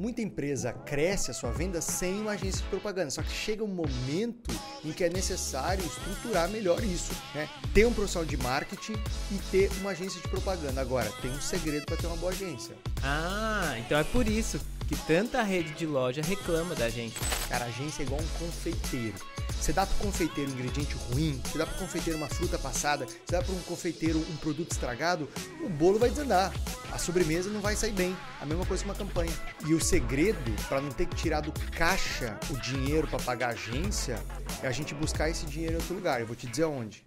Muita empresa cresce a sua venda sem uma agência de propaganda, só que chega um momento em que é necessário estruturar melhor isso, né? Ter um profissional de marketing e ter uma agência de propaganda. Agora, tem um segredo para ter uma boa agência. Ah, então é por isso que tanta rede de loja reclama da gente. Cara, a agência é igual um confeiteiro. Você dá para o confeiteiro um ingrediente ruim, você dá para o confeiteiro uma fruta passada, você dá para um confeiteiro um produto estragado, o bolo vai desandar. A sobremesa não vai sair bem. A mesma coisa com uma campanha. E o segredo para não ter que tirar do caixa o dinheiro para pagar a agência é a gente buscar esse dinheiro em outro lugar. Eu vou te dizer onde.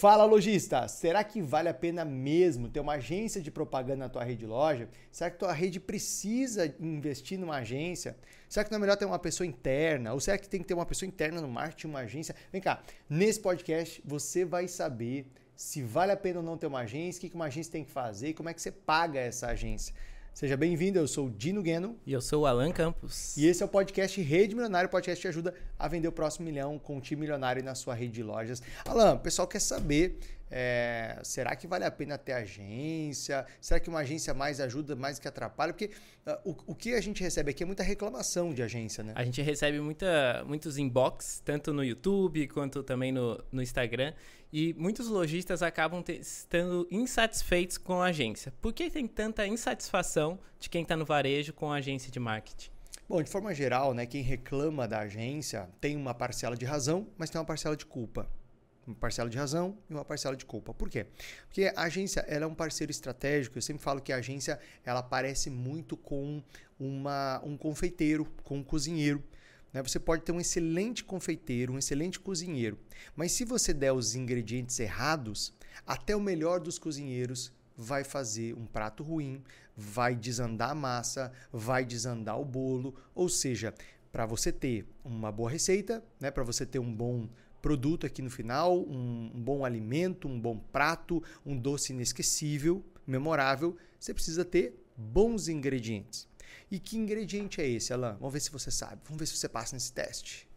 Fala lojista, será que vale a pena mesmo ter uma agência de propaganda na tua rede de loja? Será que tua rede precisa investir numa agência? Será que não é melhor ter uma pessoa interna? Ou será que tem que ter uma pessoa interna no marketing, uma agência? Vem cá, nesse podcast você vai saber se vale a pena ou não ter uma agência, o que uma agência tem que fazer como é que você paga essa agência. Seja bem-vindo, eu sou o Dino Gueno. E eu sou o Alan Campos. E esse é o podcast Rede Milionário. O podcast te ajuda a vender o próximo milhão com um time milionário na sua rede de lojas. Alan, o pessoal quer saber é, será que vale a pena ter agência? Será que uma agência mais ajuda, mais que atrapalha? Porque uh, o, o que a gente recebe aqui é muita reclamação de agência, né? A gente recebe muita, muitos inbox, tanto no YouTube quanto também no, no Instagram. E muitos lojistas acabam te, estando insatisfeitos com a agência. Por que tem tanta insatisfação de quem está no varejo com a agência de marketing? Bom, de forma geral, né, quem reclama da agência tem uma parcela de razão, mas tem uma parcela de culpa uma parcela de razão e uma parcela de culpa. Por quê? Porque a agência ela é um parceiro estratégico. Eu sempre falo que a agência ela parece muito com uma, um confeiteiro, com um cozinheiro. Né? Você pode ter um excelente confeiteiro, um excelente cozinheiro, mas se você der os ingredientes errados, até o melhor dos cozinheiros vai fazer um prato ruim, vai desandar a massa, vai desandar o bolo. Ou seja, para você ter uma boa receita, né? para você ter um bom produto aqui no final, um, um bom alimento, um bom prato, um doce inesquecível, memorável, você precisa ter bons ingredientes. E que ingrediente é esse, Alan? Vamos ver se você sabe. Vamos ver se você passa nesse teste.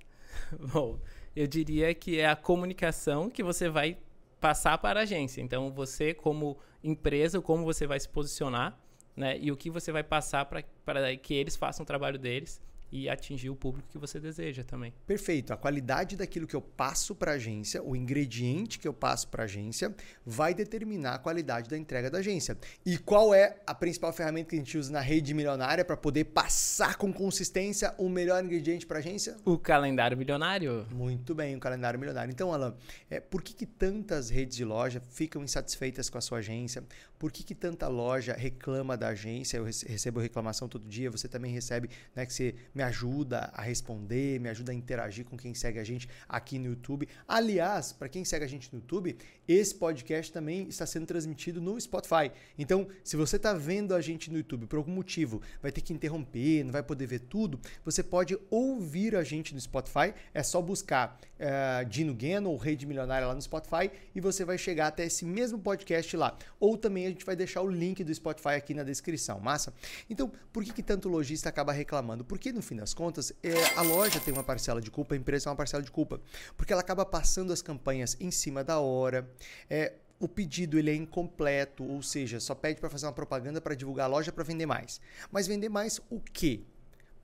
Bom, eu diria que é a comunicação que você vai passar para a agência. Então, você como empresa, como você vai se posicionar, né? E o que você vai passar para que eles façam o trabalho deles e atingir o público que você deseja também. Perfeito. A qualidade daquilo que eu passo para a agência, o ingrediente que eu passo para a agência, vai determinar a qualidade da entrega da agência. E qual é a principal ferramenta que a gente usa na rede milionária para poder passar com consistência o melhor ingrediente para a agência? O calendário milionário. Muito bem, o calendário milionário. Então, Alan, é, por que, que tantas redes de loja ficam insatisfeitas com a sua agência? Por que, que tanta loja reclama da agência? Eu recebo reclamação todo dia, você também recebe, né, que você me ajuda a responder, me ajuda a interagir com quem segue a gente aqui no YouTube. Aliás, para quem segue a gente no YouTube, esse podcast também está sendo transmitido no Spotify. Então, se você está vendo a gente no YouTube por algum motivo, vai ter que interromper, não vai poder ver tudo, você pode ouvir a gente no Spotify. É só buscar uh, Dino Geno ou Rede Milionária lá no Spotify e você vai chegar até esse mesmo podcast lá. Ou também a gente vai deixar o link do Spotify aqui na descrição, massa? Então, por que, que tanto lojista acaba reclamando? Porque no fim das contas, é, a loja tem uma parcela de culpa, a empresa tem uma parcela de culpa, porque ela acaba passando as campanhas em cima da hora. É, o pedido ele é incompleto, ou seja, só pede para fazer uma propaganda para divulgar a loja para vender mais. Mas vender mais o quê?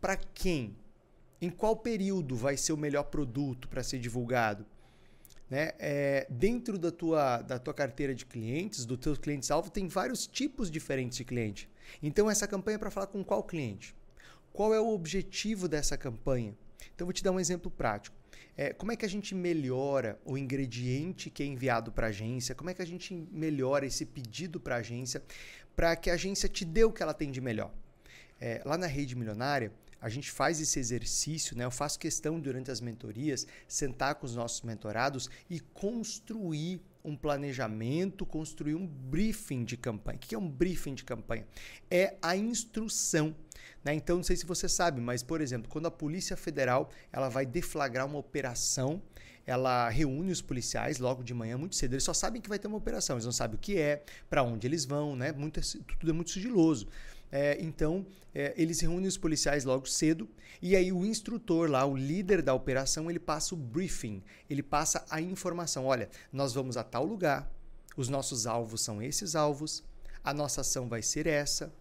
Para quem? Em qual período vai ser o melhor produto para ser divulgado? Né? É, dentro da tua, da tua carteira de clientes, do teu cliente-alvo, tem vários tipos diferentes de cliente. Então, essa campanha é para falar com qual cliente? Qual é o objetivo dessa campanha? Então, vou te dar um exemplo prático. É, como é que a gente melhora o ingrediente que é enviado para a agência? Como é que a gente melhora esse pedido para a agência para que a agência te dê o que ela tem de melhor? É, lá na rede milionária, a gente faz esse exercício, né? Eu faço questão durante as mentorias sentar com os nossos mentorados e construir um planejamento, construir um briefing de campanha. O que é um briefing de campanha? É a instrução. Né? Então, não sei se você sabe, mas, por exemplo, quando a Polícia Federal ela vai deflagrar uma operação, ela reúne os policiais logo de manhã, muito cedo. Eles só sabem que vai ter uma operação, eles não sabem o que é, para onde eles vão, né? Muito, tudo é muito sigiloso. É, então, é, eles reúnem os policiais logo cedo e aí o instrutor lá, o líder da operação, ele passa o briefing, ele passa a informação. Olha, nós vamos a tal lugar, os nossos alvos são esses alvos, a nossa ação vai ser essa,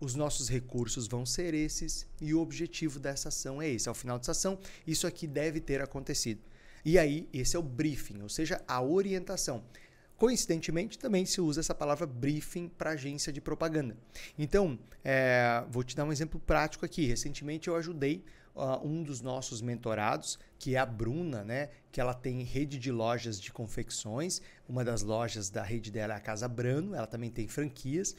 os nossos recursos vão ser esses e o objetivo dessa ação é esse. Ao final dessa ação, isso aqui deve ter acontecido. E aí, esse é o briefing, ou seja, a orientação. Coincidentemente, também se usa essa palavra briefing para agência de propaganda. Então, é, vou te dar um exemplo prático aqui. Recentemente eu ajudei uh, um dos nossos mentorados, que é a Bruna, né? Que ela tem rede de lojas de confecções. Uma das lojas da rede dela é a Casa Brano. Ela também tem franquias.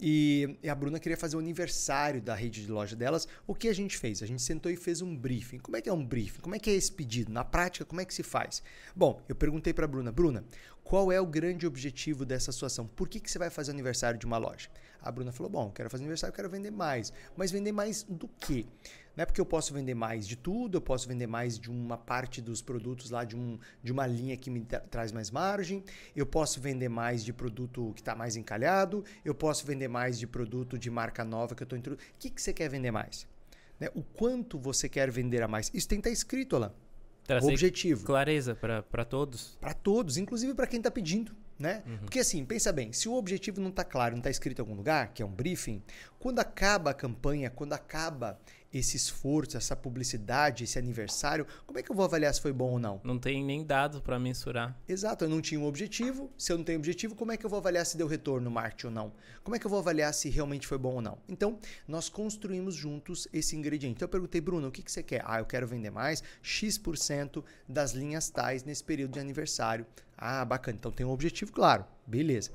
E, a Bruna queria fazer o aniversário da rede de loja delas. O que a gente fez? A gente sentou e fez um briefing. Como é que é um briefing? Como é que é esse pedido? Na prática, como é que se faz? Bom, eu perguntei para Bruna, Bruna, qual é o grande objetivo dessa situação? Por que, que você vai fazer aniversário de uma loja? A Bruna falou, bom, quero fazer aniversário, quero vender mais. Mas vender mais do quê? Não é porque eu posso vender mais de tudo, eu posso vender mais de uma parte dos produtos lá, de, um, de uma linha que me tra traz mais margem, eu posso vender mais de produto que está mais encalhado, eu posso vender mais de produto de marca nova que eu estou introduzindo. O que, que você quer vender mais? Né? O quanto você quer vender a mais? Isso tem que estar tá escrito lá. o objetivo. Clareza para todos. Para todos, inclusive para quem está pedindo. Né? Uhum. Porque assim, pensa bem, se o objetivo não está claro, não está escrito em algum lugar, que é um briefing, quando acaba a campanha, quando acaba esse esforço, essa publicidade, esse aniversário, como é que eu vou avaliar se foi bom ou não? Não tem nem dados para mensurar. Exato, eu não tinha um objetivo. Se eu não tenho objetivo, como é que eu vou avaliar se deu retorno no marketing ou não? Como é que eu vou avaliar se realmente foi bom ou não? Então, nós construímos juntos esse ingrediente. Então, eu perguntei, Bruno, o que, que você quer? Ah, eu quero vender mais X% das linhas tais nesse período de aniversário. Ah, bacana. Então, tem um objetivo claro. Beleza.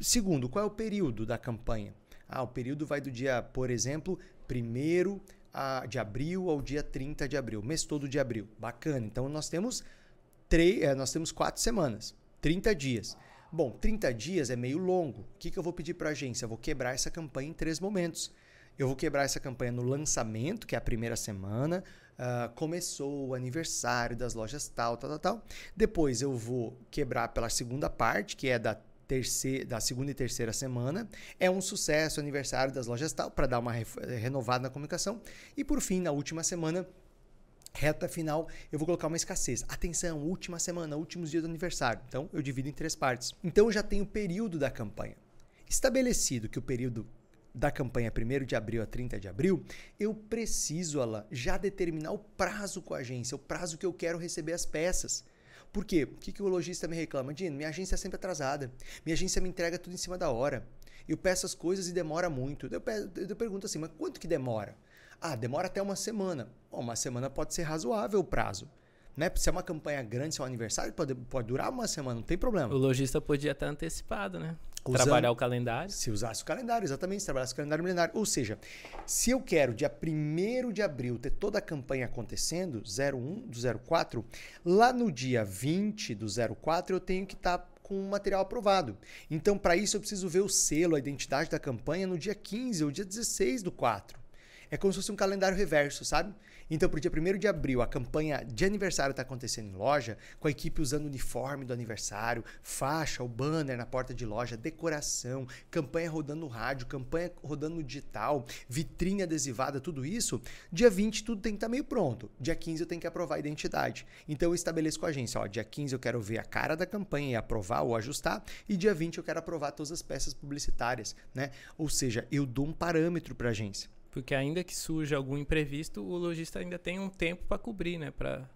Segundo, qual é o período da campanha? Ah, o período vai do dia, por exemplo, primeiro a, de abril ao dia 30 de abril, mês todo de abril. Bacana. Então nós temos três, é, nós temos quatro semanas, 30 dias. Bom, 30 dias é meio longo. O que, que eu vou pedir para a agência? Eu vou quebrar essa campanha em três momentos. Eu vou quebrar essa campanha no lançamento, que é a primeira semana. Uh, começou o aniversário das lojas tal, tal, tal, tal. Depois eu vou quebrar pela segunda parte, que é da terceira, da segunda e terceira semana. É um sucesso, aniversário das lojas tal, para dar uma renovada na comunicação. E por fim, na última semana, reta final, eu vou colocar uma escassez. Atenção, última semana, últimos dias do aniversário. Então, eu divido em três partes. Então, eu já tenho o período da campanha. Estabelecido que o período da campanha 1 de abril a 30 de abril, eu preciso ela, já determinar o prazo com a agência, o prazo que eu quero receber as peças. Por quê? O que, que o lojista me reclama? Dino, minha agência é sempre atrasada. Minha agência me entrega tudo em cima da hora. Eu peço as coisas e demora muito. Eu, eu pergunto assim, mas quanto que demora? Ah, demora até uma semana. Bom, uma semana pode ser razoável o prazo. Né? Se é uma campanha grande, se é um aniversário, pode, pode durar uma semana, não tem problema. O lojista podia estar antecipado, né? Usando, Trabalhar o calendário. Se usasse o calendário, exatamente, se trabalhasse o calendário milenário. Ou seja, se eu quero dia 1 de abril ter toda a campanha acontecendo, 01 do 04, lá no dia 20 do 04 eu tenho que estar tá com o material aprovado. Então, para isso, eu preciso ver o selo, a identidade da campanha no dia 15 ou dia 16 do 4. É como se fosse um calendário reverso, sabe? Então, para o dia 1 de abril, a campanha de aniversário está acontecendo em loja, com a equipe usando o uniforme do aniversário, faixa, o banner na porta de loja, decoração, campanha rodando no rádio, campanha rodando no digital, vitrine adesivada, tudo isso. Dia 20 tudo tem que estar tá meio pronto. Dia 15 eu tenho que aprovar a identidade. Então eu estabeleço com a agência, ó, dia 15 eu quero ver a cara da campanha e aprovar ou ajustar, e dia 20 eu quero aprovar todas as peças publicitárias, né? Ou seja, eu dou um parâmetro para a agência. Porque ainda que surja algum imprevisto, o lojista ainda tem um tempo para cobrir, né? Pra...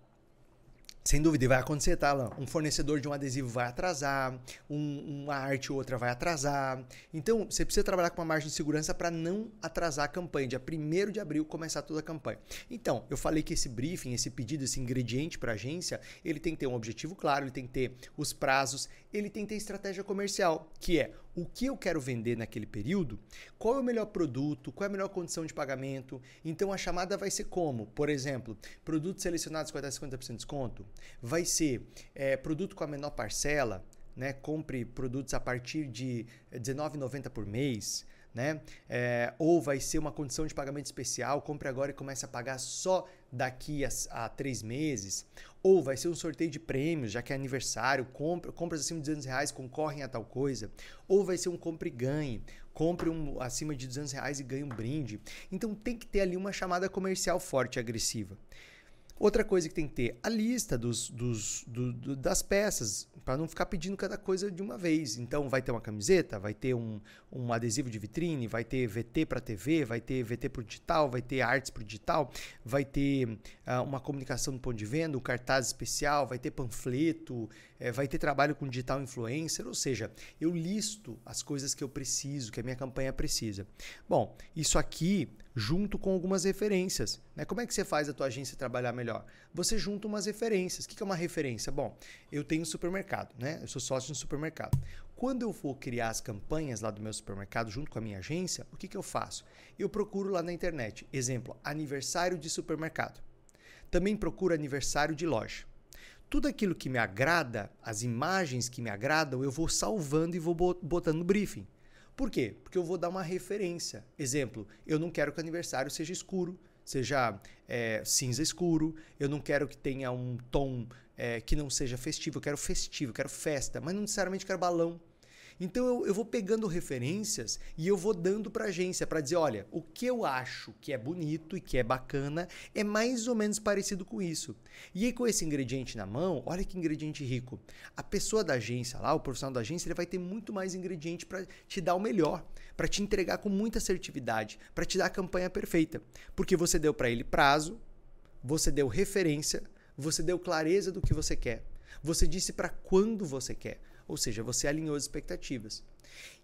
Sem dúvida, vai acontecer, tá, Alan? Um fornecedor de um adesivo vai atrasar, um, uma arte ou outra vai atrasar. Então, você precisa trabalhar com uma margem de segurança para não atrasar a campanha. Dia 1 de abril começar toda a campanha. Então, eu falei que esse briefing, esse pedido, esse ingrediente para a agência, ele tem que ter um objetivo claro, ele tem que ter os prazos, ele tem que ter estratégia comercial, que é o que eu quero vender naquele período, qual é o melhor produto, qual é a melhor condição de pagamento. Então a chamada vai ser como? Por exemplo, produtos selecionados com até 50% de desconto. Vai ser é, produto com a menor parcela, né? compre produtos a partir de R$19,90 por mês. Né? É, ou vai ser uma condição de pagamento especial, compre agora e comece a pagar só daqui a, a três meses. Ou vai ser um sorteio de prêmios, já que é aniversário, compra, compras acima de 200 reais concorrem a tal coisa. Ou vai ser um compre e ganhe, compre um acima de 200 reais e ganhe um brinde. Então tem que ter ali uma chamada comercial forte e agressiva. Outra coisa que tem que ter, a lista dos, dos, do, do, das peças, para não ficar pedindo cada coisa de uma vez. Então, vai ter uma camiseta, vai ter um, um adesivo de vitrine, vai ter VT para TV, vai ter VT para digital, vai ter artes para digital, vai ter uh, uma comunicação no ponto de venda, um cartaz especial, vai ter panfleto, é, vai ter trabalho com digital influencer, ou seja, eu listo as coisas que eu preciso, que a minha campanha precisa. Bom, isso aqui junto com algumas referências. Né? Como é que você faz a tua agência trabalhar melhor? Você junta umas referências. O que é uma referência? Bom, eu tenho um supermercado, né? Eu sou sócio de um supermercado. Quando eu for criar as campanhas lá do meu supermercado junto com a minha agência, o que, que eu faço? Eu procuro lá na internet. Exemplo, aniversário de supermercado. Também procuro aniversário de loja tudo aquilo que me agrada, as imagens que me agradam, eu vou salvando e vou botando no briefing. Por quê? Porque eu vou dar uma referência. Exemplo, eu não quero que o aniversário seja escuro, seja é, cinza escuro, eu não quero que tenha um tom é, que não seja festivo, eu quero festivo, eu quero festa, mas não necessariamente quero balão. Então eu, eu vou pegando referências e eu vou dando para agência para dizer, olha, o que eu acho que é bonito e que é bacana é mais ou menos parecido com isso. E aí com esse ingrediente na mão, olha que ingrediente rico. A pessoa da agência lá, o profissional da agência, ele vai ter muito mais ingrediente para te dar o melhor, para te entregar com muita assertividade, para te dar a campanha perfeita, porque você deu para ele prazo, você deu referência, você deu clareza do que você quer. Você disse para quando você quer. Ou seja, você alinhou as expectativas.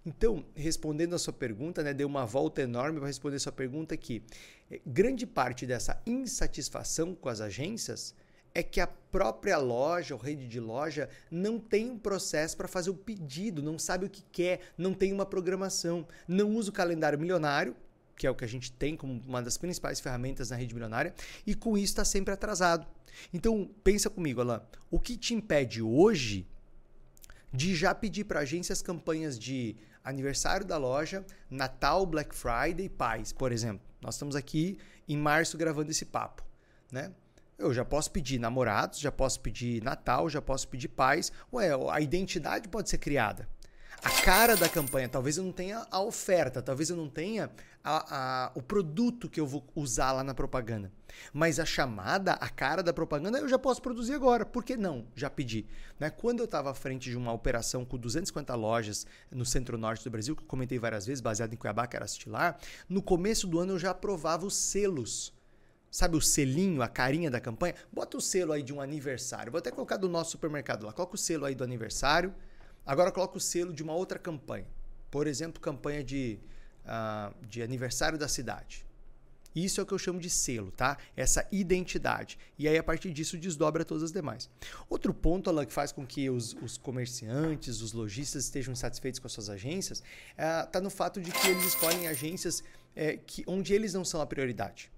Então, respondendo a sua pergunta, né, deu uma volta enorme para responder a sua pergunta que eh, grande parte dessa insatisfação com as agências é que a própria loja, ou rede de loja, não tem um processo para fazer o pedido, não sabe o que quer, não tem uma programação, não usa o calendário milionário, que é o que a gente tem como uma das principais ferramentas na rede milionária, e com isso está sempre atrasado. Então, pensa comigo, Alain, o que te impede hoje de já pedir para a agência as campanhas de aniversário da loja, Natal, Black Friday, Paz, por exemplo. Nós estamos aqui em março gravando esse papo, né? Eu já posso pedir namorados, já posso pedir Natal, já posso pedir paz. Ué, a identidade pode ser criada a cara da campanha. Talvez eu não tenha a oferta, talvez eu não tenha a, a, o produto que eu vou usar lá na propaganda. Mas a chamada, a cara da propaganda, eu já posso produzir agora. Por que não? Já pedi. Né? Quando eu estava à frente de uma operação com 250 lojas no centro-norte do Brasil, que eu comentei várias vezes, baseado em Cuiabá, que era Estilar, no começo do ano eu já aprovava os selos. Sabe o selinho, a carinha da campanha? Bota o selo aí de um aniversário. Vou até colocar do nosso supermercado lá. Coloca o selo aí do aniversário Agora coloca o selo de uma outra campanha. Por exemplo, campanha de, uh, de aniversário da cidade. Isso é o que eu chamo de selo, tá? Essa identidade. E aí, a partir disso, desdobra todas as demais. Outro ponto, Alan, que faz com que os, os comerciantes, os lojistas estejam insatisfeitos com as suas agências, está é, no fato de que eles escolhem agências é, que, onde eles não são a prioridade.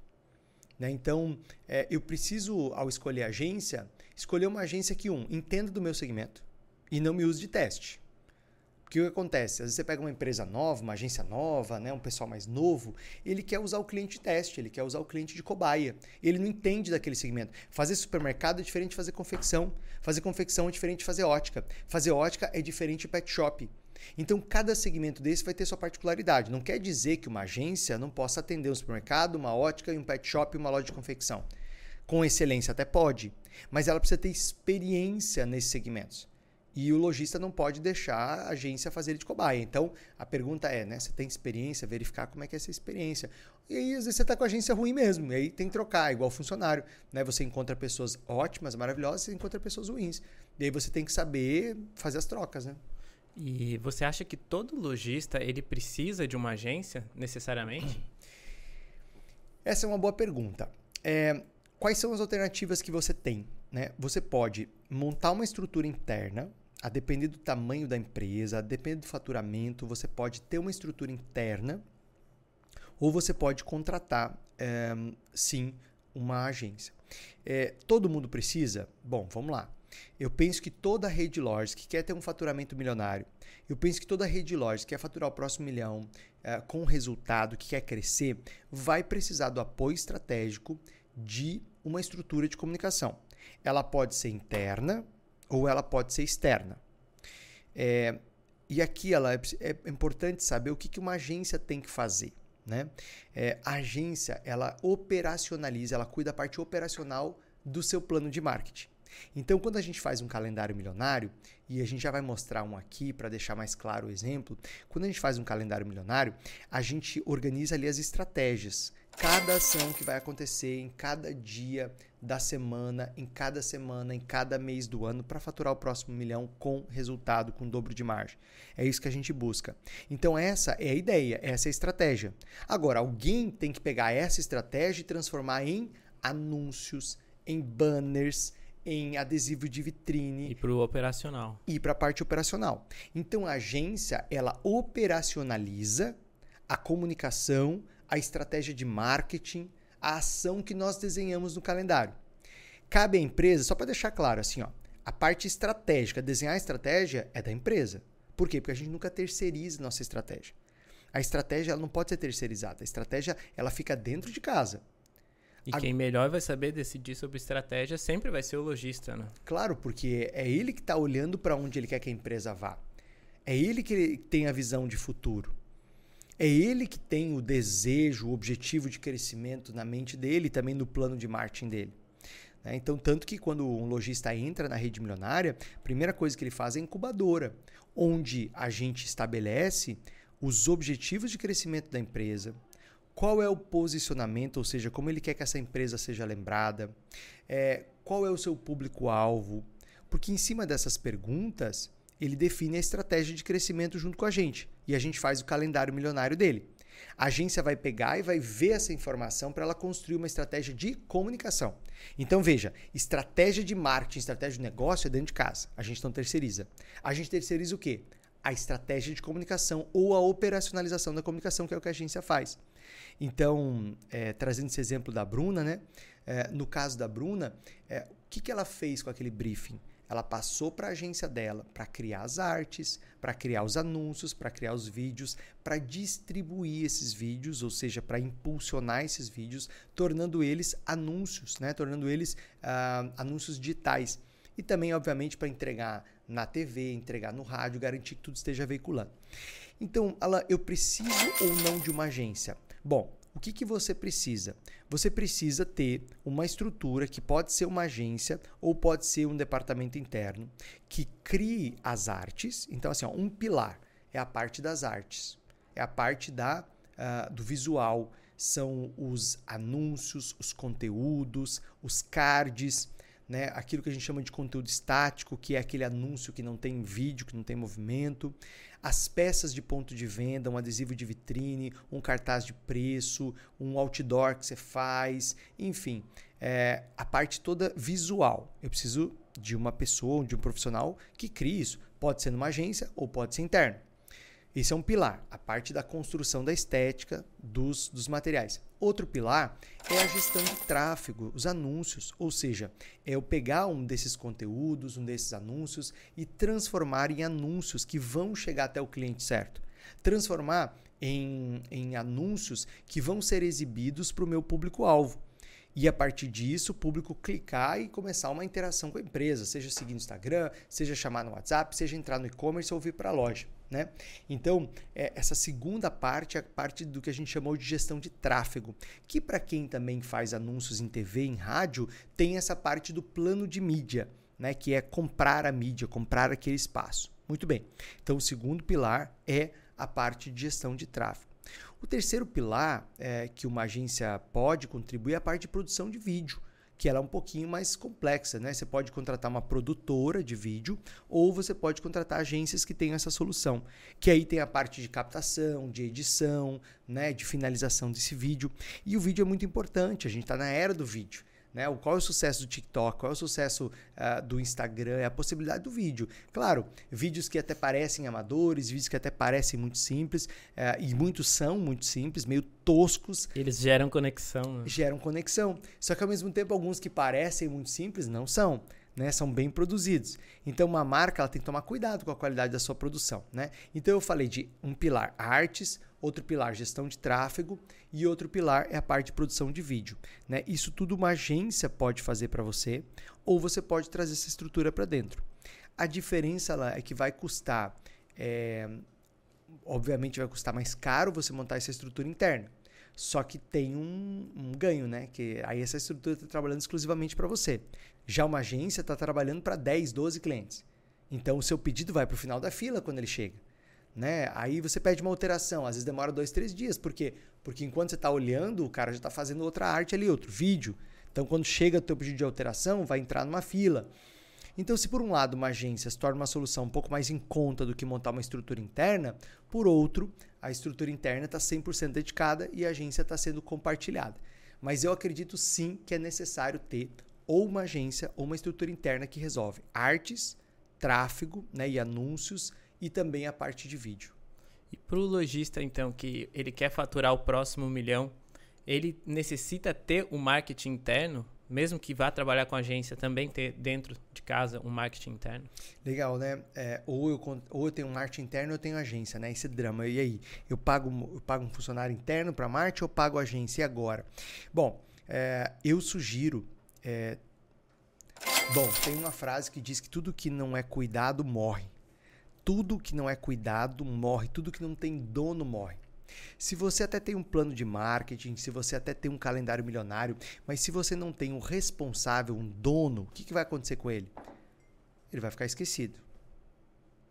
Né? Então, é, eu preciso, ao escolher agência, escolher uma agência que, um, entenda do meu segmento, e não me use de teste. Porque o que acontece? Às vezes você pega uma empresa nova, uma agência nova, né, um pessoal mais novo, ele quer usar o cliente de teste, ele quer usar o cliente de cobaia. Ele não entende daquele segmento. Fazer supermercado é diferente de fazer confecção. Fazer confecção é diferente de fazer ótica. Fazer ótica é diferente de pet shop. Então, cada segmento desse vai ter sua particularidade. Não quer dizer que uma agência não possa atender um supermercado, uma ótica, um pet shop e uma loja de confecção. Com excelência até pode, mas ela precisa ter experiência nesses segmentos. E o lojista não pode deixar a agência fazer ele de cobaia. Então, a pergunta é, né? Você tem experiência, verificar como é que é essa experiência. E aí, às vezes, você está com a agência ruim mesmo. E aí tem que trocar, igual funcionário. Né? Você encontra pessoas ótimas, maravilhosas, você encontra pessoas ruins. E aí você tem que saber fazer as trocas, né? E você acha que todo lojista ele precisa de uma agência, necessariamente? Essa é uma boa pergunta. É, quais são as alternativas que você tem? Né? Você pode montar uma estrutura interna a depender do tamanho da empresa, a depender do faturamento, você pode ter uma estrutura interna ou você pode contratar, é, sim, uma agência. É, todo mundo precisa? Bom, vamos lá. Eu penso que toda rede de lojas que quer ter um faturamento milionário, eu penso que toda rede de lojas que quer faturar o próximo milhão é, com resultado, que quer crescer, vai precisar do apoio estratégico de uma estrutura de comunicação. Ela pode ser interna ou ela pode ser externa. É, e aqui ela é, é, importante saber o que, que uma agência tem que fazer. Né? É, a agência ela operacionaliza, ela cuida da parte operacional do seu plano de marketing. Então, quando a gente faz um calendário milionário, e a gente já vai mostrar um aqui para deixar mais claro o exemplo, quando a gente faz um calendário milionário, a gente organiza ali as estratégias. Cada ação que vai acontecer em cada dia da semana, em cada semana, em cada mês do ano, para faturar o próximo milhão com resultado, com dobro de margem. É isso que a gente busca. Então, essa é a ideia, essa é a estratégia. Agora, alguém tem que pegar essa estratégia e transformar em anúncios, em banners, em adesivo de vitrine. E para o operacional. E para a parte operacional. Então a agência ela operacionaliza a comunicação, a estratégia de marketing, a ação que nós desenhamos no calendário. Cabe à empresa, só para deixar claro assim, ó, a parte estratégica, desenhar a estratégia é da empresa. Por quê? Porque a gente nunca terceiriza nossa estratégia. A estratégia ela não pode ser terceirizada. A estratégia ela fica dentro de casa. E a... quem melhor vai saber decidir sobre estratégia sempre vai ser o lojista, né? Claro, porque é ele que está olhando para onde ele quer que a empresa vá. É ele que tem a visão de futuro. É ele que tem o desejo, o objetivo de crescimento na mente dele e também no plano de marketing dele. Né? Então, tanto que quando um lojista entra na rede milionária, a primeira coisa que ele faz é incubadora, onde a gente estabelece os objetivos de crescimento da empresa, qual é o posicionamento, ou seja, como ele quer que essa empresa seja lembrada, é, qual é o seu público-alvo, porque em cima dessas perguntas ele define a estratégia de crescimento junto com a gente e a gente faz o calendário milionário dele. A agência vai pegar e vai ver essa informação para ela construir uma estratégia de comunicação. Então veja, estratégia de marketing, estratégia de negócio é dentro de casa. A gente não terceiriza. A gente terceiriza o quê? A estratégia de comunicação ou a operacionalização da comunicação, que é o que a agência faz. Então, é, trazendo esse exemplo da Bruna, né? É, no caso da Bruna, é, o que, que ela fez com aquele briefing? Ela passou para a agência dela para criar as artes, para criar os anúncios, para criar os vídeos, para distribuir esses vídeos, ou seja, para impulsionar esses vídeos, tornando eles anúncios, né? tornando eles uh, anúncios digitais. E também, obviamente, para entregar na TV, entregar no rádio, garantir que tudo esteja veiculando. Então, ela, eu preciso ou não de uma agência? Bom, o que, que você precisa? Você precisa ter uma estrutura que pode ser uma agência ou pode ser um departamento interno que crie as artes. Então, assim, ó, um pilar é a parte das artes, é a parte da, uh, do visual, são os anúncios, os conteúdos, os cards, né? aquilo que a gente chama de conteúdo estático, que é aquele anúncio que não tem vídeo, que não tem movimento, as peças de ponto de venda, um adesivo de vitrine, um cartaz de preço, um outdoor que você faz, enfim, é, a parte toda visual. Eu preciso de uma pessoa, de um profissional que crie isso. Pode ser numa agência ou pode ser interno. Esse é um pilar, a parte da construção da estética dos, dos materiais. Outro pilar é a gestão de tráfego, os anúncios, ou seja, é eu pegar um desses conteúdos, um desses anúncios e transformar em anúncios que vão chegar até o cliente certo. Transformar em, em anúncios que vão ser exibidos para o meu público-alvo. E a partir disso, o público clicar e começar uma interação com a empresa, seja seguir no Instagram, seja chamar no WhatsApp, seja entrar no e-commerce ou vir para a loja. Né? Então, é, essa segunda parte é a parte do que a gente chamou de gestão de tráfego, que para quem também faz anúncios em TV, em rádio, tem essa parte do plano de mídia, né? que é comprar a mídia, comprar aquele espaço. Muito bem. Então, o segundo pilar é a parte de gestão de tráfego. O terceiro pilar é, que uma agência pode contribuir é a parte de produção de vídeo que ela é um pouquinho mais complexa, né? Você pode contratar uma produtora de vídeo ou você pode contratar agências que tenham essa solução, que aí tem a parte de captação, de edição, né, de finalização desse vídeo. E o vídeo é muito importante, a gente está na era do vídeo. Né? Qual é o sucesso do TikTok? Qual é o sucesso uh, do Instagram? É a possibilidade do vídeo. Claro, vídeos que até parecem amadores, vídeos que até parecem muito simples, uh, e muitos são muito simples, meio toscos. Eles geram conexão. Né? Geram conexão. Só que ao mesmo tempo, alguns que parecem muito simples não são. Né, são bem produzidos. Então, uma marca ela tem que tomar cuidado com a qualidade da sua produção. Né? Então, eu falei de um pilar artes, outro pilar gestão de tráfego e outro pilar é a parte de produção de vídeo. Né? Isso tudo uma agência pode fazer para você ou você pode trazer essa estrutura para dentro. A diferença lá é que vai custar, é, obviamente vai custar mais caro você montar essa estrutura interna. Só que tem um, um ganho, né? Que aí essa estrutura está trabalhando exclusivamente para você. Já uma agência está trabalhando para 10, 12 clientes. Então o seu pedido vai para o final da fila quando ele chega. Né? Aí você pede uma alteração, às vezes demora dois, três dias. Por quê? Porque enquanto você está olhando, o cara já está fazendo outra arte ali, outro vídeo. Então, quando chega o teu pedido de alteração, vai entrar numa fila. Então, se por um lado uma agência se torna uma solução um pouco mais em conta do que montar uma estrutura interna, por outro, a estrutura interna está 100% dedicada e a agência está sendo compartilhada. Mas eu acredito sim que é necessário ter ou uma agência ou uma estrutura interna que resolve artes, tráfego né, e anúncios e também a parte de vídeo. E para o lojista, então, que ele quer faturar o próximo milhão, ele necessita ter o um marketing interno, mesmo que vá trabalhar com agência, também ter dentro de casa um marketing interno? Legal, né? É, ou, eu, ou eu tenho um marketing interno ou eu tenho agência, né? Esse drama. E aí? Eu pago, eu pago um funcionário interno para marketing ou pago agência? E agora? Bom, é, eu sugiro. É, bom, tem uma frase que diz que tudo que não é cuidado morre tudo que não é cuidado morre, tudo que não tem dono morre. Se você até tem um plano de marketing, se você até tem um calendário milionário, mas se você não tem um responsável, um dono, o que, que vai acontecer com ele? Ele vai ficar esquecido.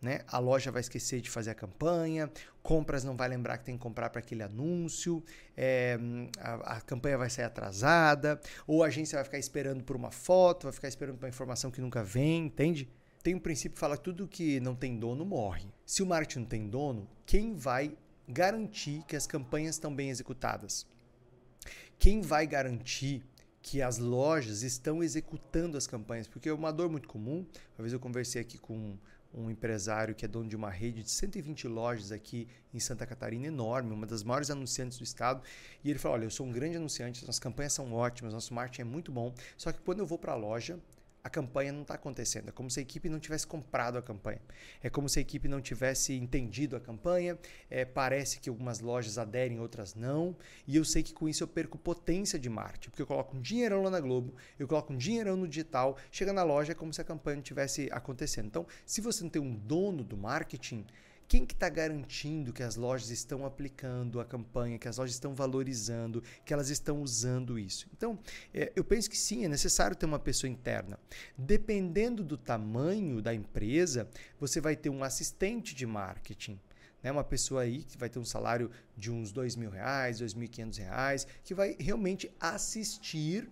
Né? A loja vai esquecer de fazer a campanha, compras não vai lembrar que tem que comprar para aquele anúncio, é, a, a, campanha vai sair atrasada, ou a agência vai ficar esperando por uma foto, vai ficar esperando por uma informação que nunca vem, entende? Tem um princípio que fala tudo que não tem dono morre. Se o marketing não tem dono, quem vai garantir que as campanhas estão bem executadas? Quem vai garantir que as lojas estão executando as campanhas? Porque é uma dor muito comum. Uma vez eu conversei aqui com um empresário que é dono de uma rede de 120 lojas aqui em Santa Catarina, enorme, uma das maiores anunciantes do estado. E ele falou: Olha, eu sou um grande anunciante, nossas campanhas são ótimas, nosso marketing é muito bom. Só que quando eu vou para a loja, a campanha não está acontecendo. É como se a equipe não tivesse comprado a campanha. É como se a equipe não tivesse entendido a campanha. É, parece que algumas lojas aderem, outras não. E eu sei que com isso eu perco potência de marketing. Porque eu coloco um dinheirão lá na Globo, eu coloco um dinheirão no digital, chega na loja é como se a campanha não tivesse acontecendo. Então, se você não tem um dono do marketing, quem que está garantindo que as lojas estão aplicando a campanha, que as lojas estão valorizando, que elas estão usando isso? Então, é, eu penso que sim, é necessário ter uma pessoa interna. Dependendo do tamanho da empresa, você vai ter um assistente de marketing. Né? Uma pessoa aí que vai ter um salário de uns dois mil reais, dois mil e quinhentos reais, que vai realmente assistir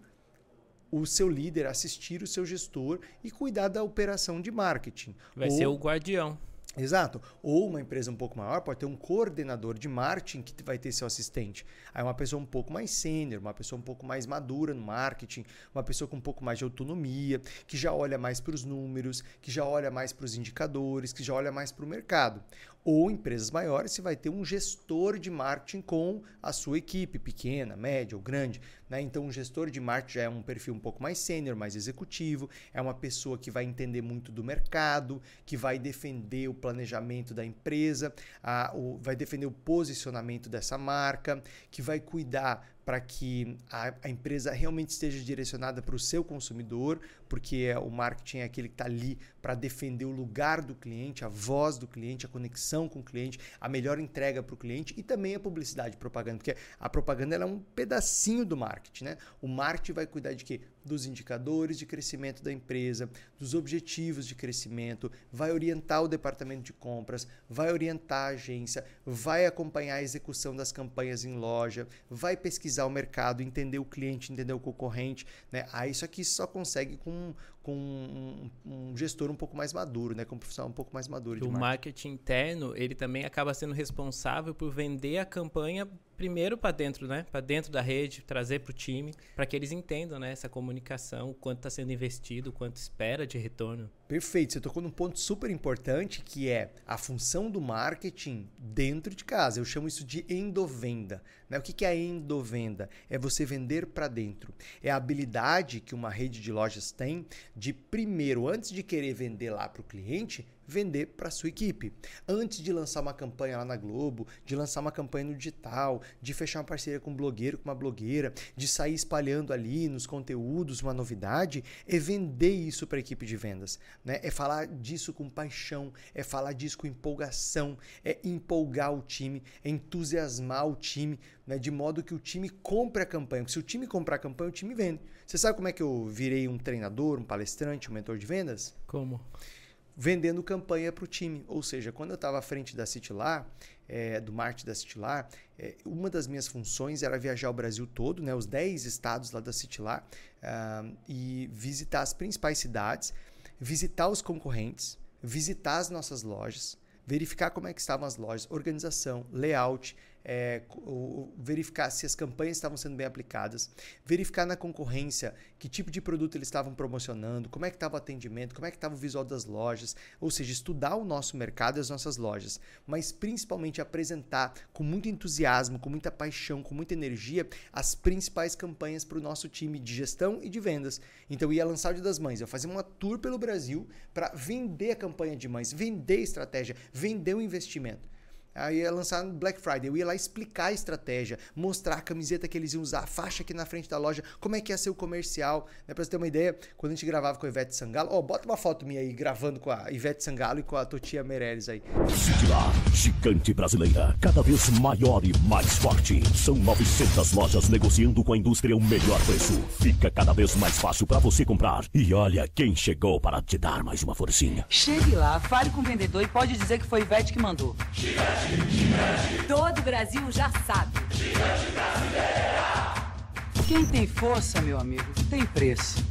o seu líder, assistir o seu gestor e cuidar da operação de marketing. Vai Ou... ser o guardião. Exato. Ou uma empresa um pouco maior pode ter um coordenador de marketing que vai ter seu assistente. Aí uma pessoa um pouco mais sênior, uma pessoa um pouco mais madura no marketing, uma pessoa com um pouco mais de autonomia, que já olha mais para os números, que já olha mais para os indicadores, que já olha mais para o mercado. Ou empresas maiores, você vai ter um gestor de marketing com a sua equipe, pequena, média ou grande. Né? Então, um gestor de marketing já é um perfil um pouco mais sênior, mais executivo, é uma pessoa que vai entender muito do mercado, que vai defender o planejamento da empresa, a, o, vai defender o posicionamento dessa marca, que vai cuidar para que a, a, empresa realmente esteja direcionada para o seu consumidor, porque é, o marketing é aquele que está ali para defender o lugar do cliente, a voz do cliente, a conexão com o cliente, a melhor entrega para o cliente e também a publicidade propaganda, porque a propaganda é um pedacinho do marketing. Né? O marketing vai cuidar de quê? Dos indicadores de crescimento da empresa, dos objetivos de crescimento, vai orientar o departamento de compras, vai orientar a agência, vai acompanhar a execução das campanhas em loja, vai pesquisar o mercado, entender o cliente, entender o concorrente, né? Aí isso aqui só consegue com, com um, um gestor um pouco mais maduro, né? Com um profissional um pouco mais maduro. o marketing. marketing interno, ele também acaba sendo responsável por vender a campanha primeiro para dentro, né? Para dentro da rede, trazer para o time, para que eles entendam, né? Essa comunicação, o quanto está sendo investido, o quanto espera de retorno. Perfeito, você tocou num ponto super importante que é a função do marketing dentro de casa. Eu chamo isso de endovenda. Né? O que é a endovenda? É você vender para dentro. É a habilidade que uma rede de lojas tem de, primeiro, antes de querer vender lá para o cliente, vender para sua equipe. Antes de lançar uma campanha lá na Globo, de lançar uma campanha no digital, de fechar uma parceria com um blogueiro, com uma blogueira, de sair espalhando ali nos conteúdos uma novidade, é vender isso para a equipe de vendas. Né? É falar disso com paixão, é falar disso com empolgação, é empolgar o time, é entusiasmar o time, né? de modo que o time compre a campanha. Porque se o time comprar a campanha, o time vende. Você sabe como é que eu virei um treinador, um palestrante, um mentor de vendas? Como? Vendendo campanha para o time. Ou seja, quando eu estava à frente da Citilar, é, do marketing da Citilar, é, uma das minhas funções era viajar o Brasil todo, né, os 10 estados lá da Citilar, uh, e visitar as principais cidades, visitar os concorrentes, visitar as nossas lojas, verificar como é que estavam as lojas, organização, layout, é, verificar se as campanhas estavam sendo bem aplicadas, verificar na concorrência que tipo de produto eles estavam promocionando, como é que estava o atendimento, como é que estava o visual das lojas, ou seja, estudar o nosso mercado e as nossas lojas, mas principalmente apresentar com muito entusiasmo, com muita paixão, com muita energia as principais campanhas para o nosso time de gestão e de vendas. Então eu ia lançar o Dia das Mães, eu fazia uma tour pelo Brasil para vender a campanha de mães, vender estratégia, vender o investimento. Aí ia lançar no Black Friday. Eu ia lá explicar a estratégia, mostrar a camiseta que eles iam usar, a faixa aqui na frente da loja, como é que ia ser o comercial. Né? Pra você ter uma ideia, quando a gente gravava com a Ivete Sangalo, ó, oh, bota uma foto minha aí gravando com a Ivete Sangalo e com a Totia Meirelles aí. Citila, gigante brasileira, cada vez maior e mais forte. São 900 lojas negociando com a indústria o melhor preço. Fica cada vez mais fácil para você comprar. E olha quem chegou para te dar mais uma forcinha. Chegue lá, fale com o vendedor e pode dizer que foi Ivete que mandou. Gigante. Todo o Brasil já sabe. Quem tem força, meu amigo, tem preço.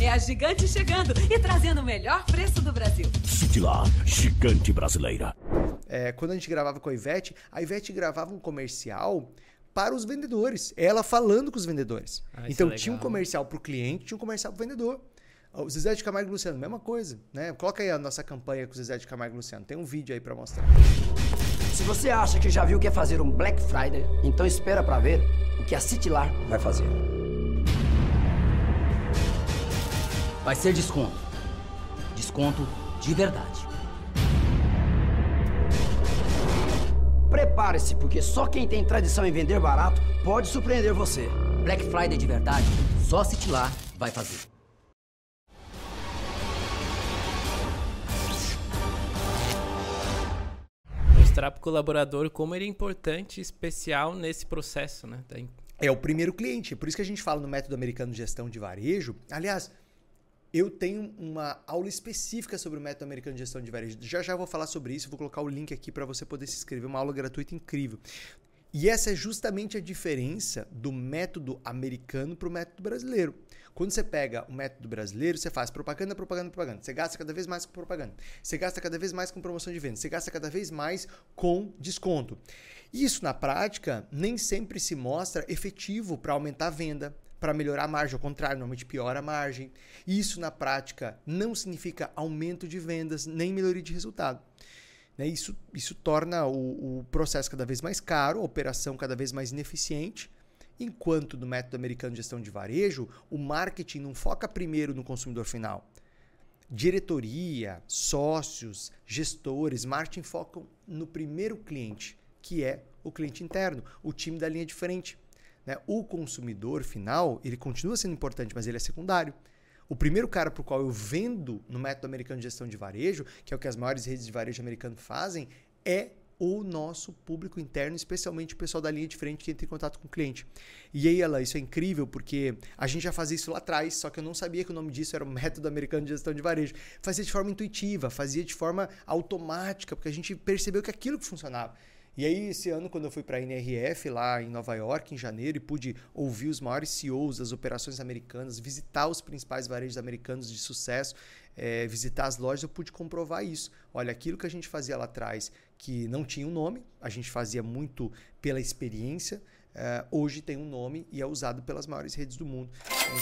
É a Gigante chegando e trazendo o melhor preço do Brasil. Cite lá, Gigante Brasileira. É, quando a gente gravava com a Ivete, a Ivete gravava um comercial para os vendedores. Ela falando com os vendedores. Ah, é então é tinha um comercial para o cliente, tinha um comercial para o vendedor. O Zezé de Camargo e Luciano, mesma coisa, né? Coloca aí a nossa campanha com o Zezé de Camargo e Luciano. Tem um vídeo aí para mostrar. Se você acha que já viu o que é fazer um Black Friday, então espera para ver o que a Citylar vai fazer. Vai ser desconto. Desconto de verdade. Prepare-se, porque só quem tem tradição em vender barato pode surpreender você. Black Friday de verdade, só a Citylar vai fazer. Mostrar para o colaborador como ele é importante e especial nesse processo, né? É o primeiro cliente. Por isso que a gente fala no método americano de gestão de varejo. Aliás, eu tenho uma aula específica sobre o método americano de gestão de varejo. Já já vou falar sobre isso, vou colocar o link aqui para você poder se inscrever, uma aula gratuita incrível. E essa é justamente a diferença do método americano para o método brasileiro. Quando você pega o método brasileiro, você faz propaganda, propaganda, propaganda. Você gasta cada vez mais com propaganda. Você gasta cada vez mais com promoção de venda. Você gasta cada vez mais com desconto. Isso, na prática, nem sempre se mostra efetivo para aumentar a venda, para melhorar a margem. Ao contrário, normalmente piora a margem. Isso, na prática, não significa aumento de vendas nem melhoria de resultado. Né? Isso, isso torna o, o processo cada vez mais caro, a operação cada vez mais ineficiente Enquanto no método americano de gestão de varejo, o marketing não foca primeiro no consumidor final. Diretoria, sócios, gestores, marketing focam no primeiro cliente, que é o cliente interno, o time da linha de frente. Né? O consumidor final, ele continua sendo importante, mas ele é secundário. O primeiro cara para o qual eu vendo no método americano de gestão de varejo, que é o que as maiores redes de varejo americano fazem, é o nosso público interno, especialmente o pessoal da linha de frente que entra em contato com o cliente. E aí, ela, isso é incrível porque a gente já fazia isso lá atrás, só que eu não sabia que o nome disso era o método americano de gestão de varejo. Fazia de forma intuitiva, fazia de forma automática, porque a gente percebeu que aquilo que funcionava. E aí, esse ano, quando eu fui para a NRF, lá em Nova York, em janeiro, e pude ouvir os maiores CEOs das operações americanas, visitar os principais varejos americanos de sucesso, é, visitar as lojas, eu pude comprovar isso. Olha, aquilo que a gente fazia lá atrás, que não tinha um nome, a gente fazia muito pela experiência, uh, hoje tem um nome e é usado pelas maiores redes do mundo.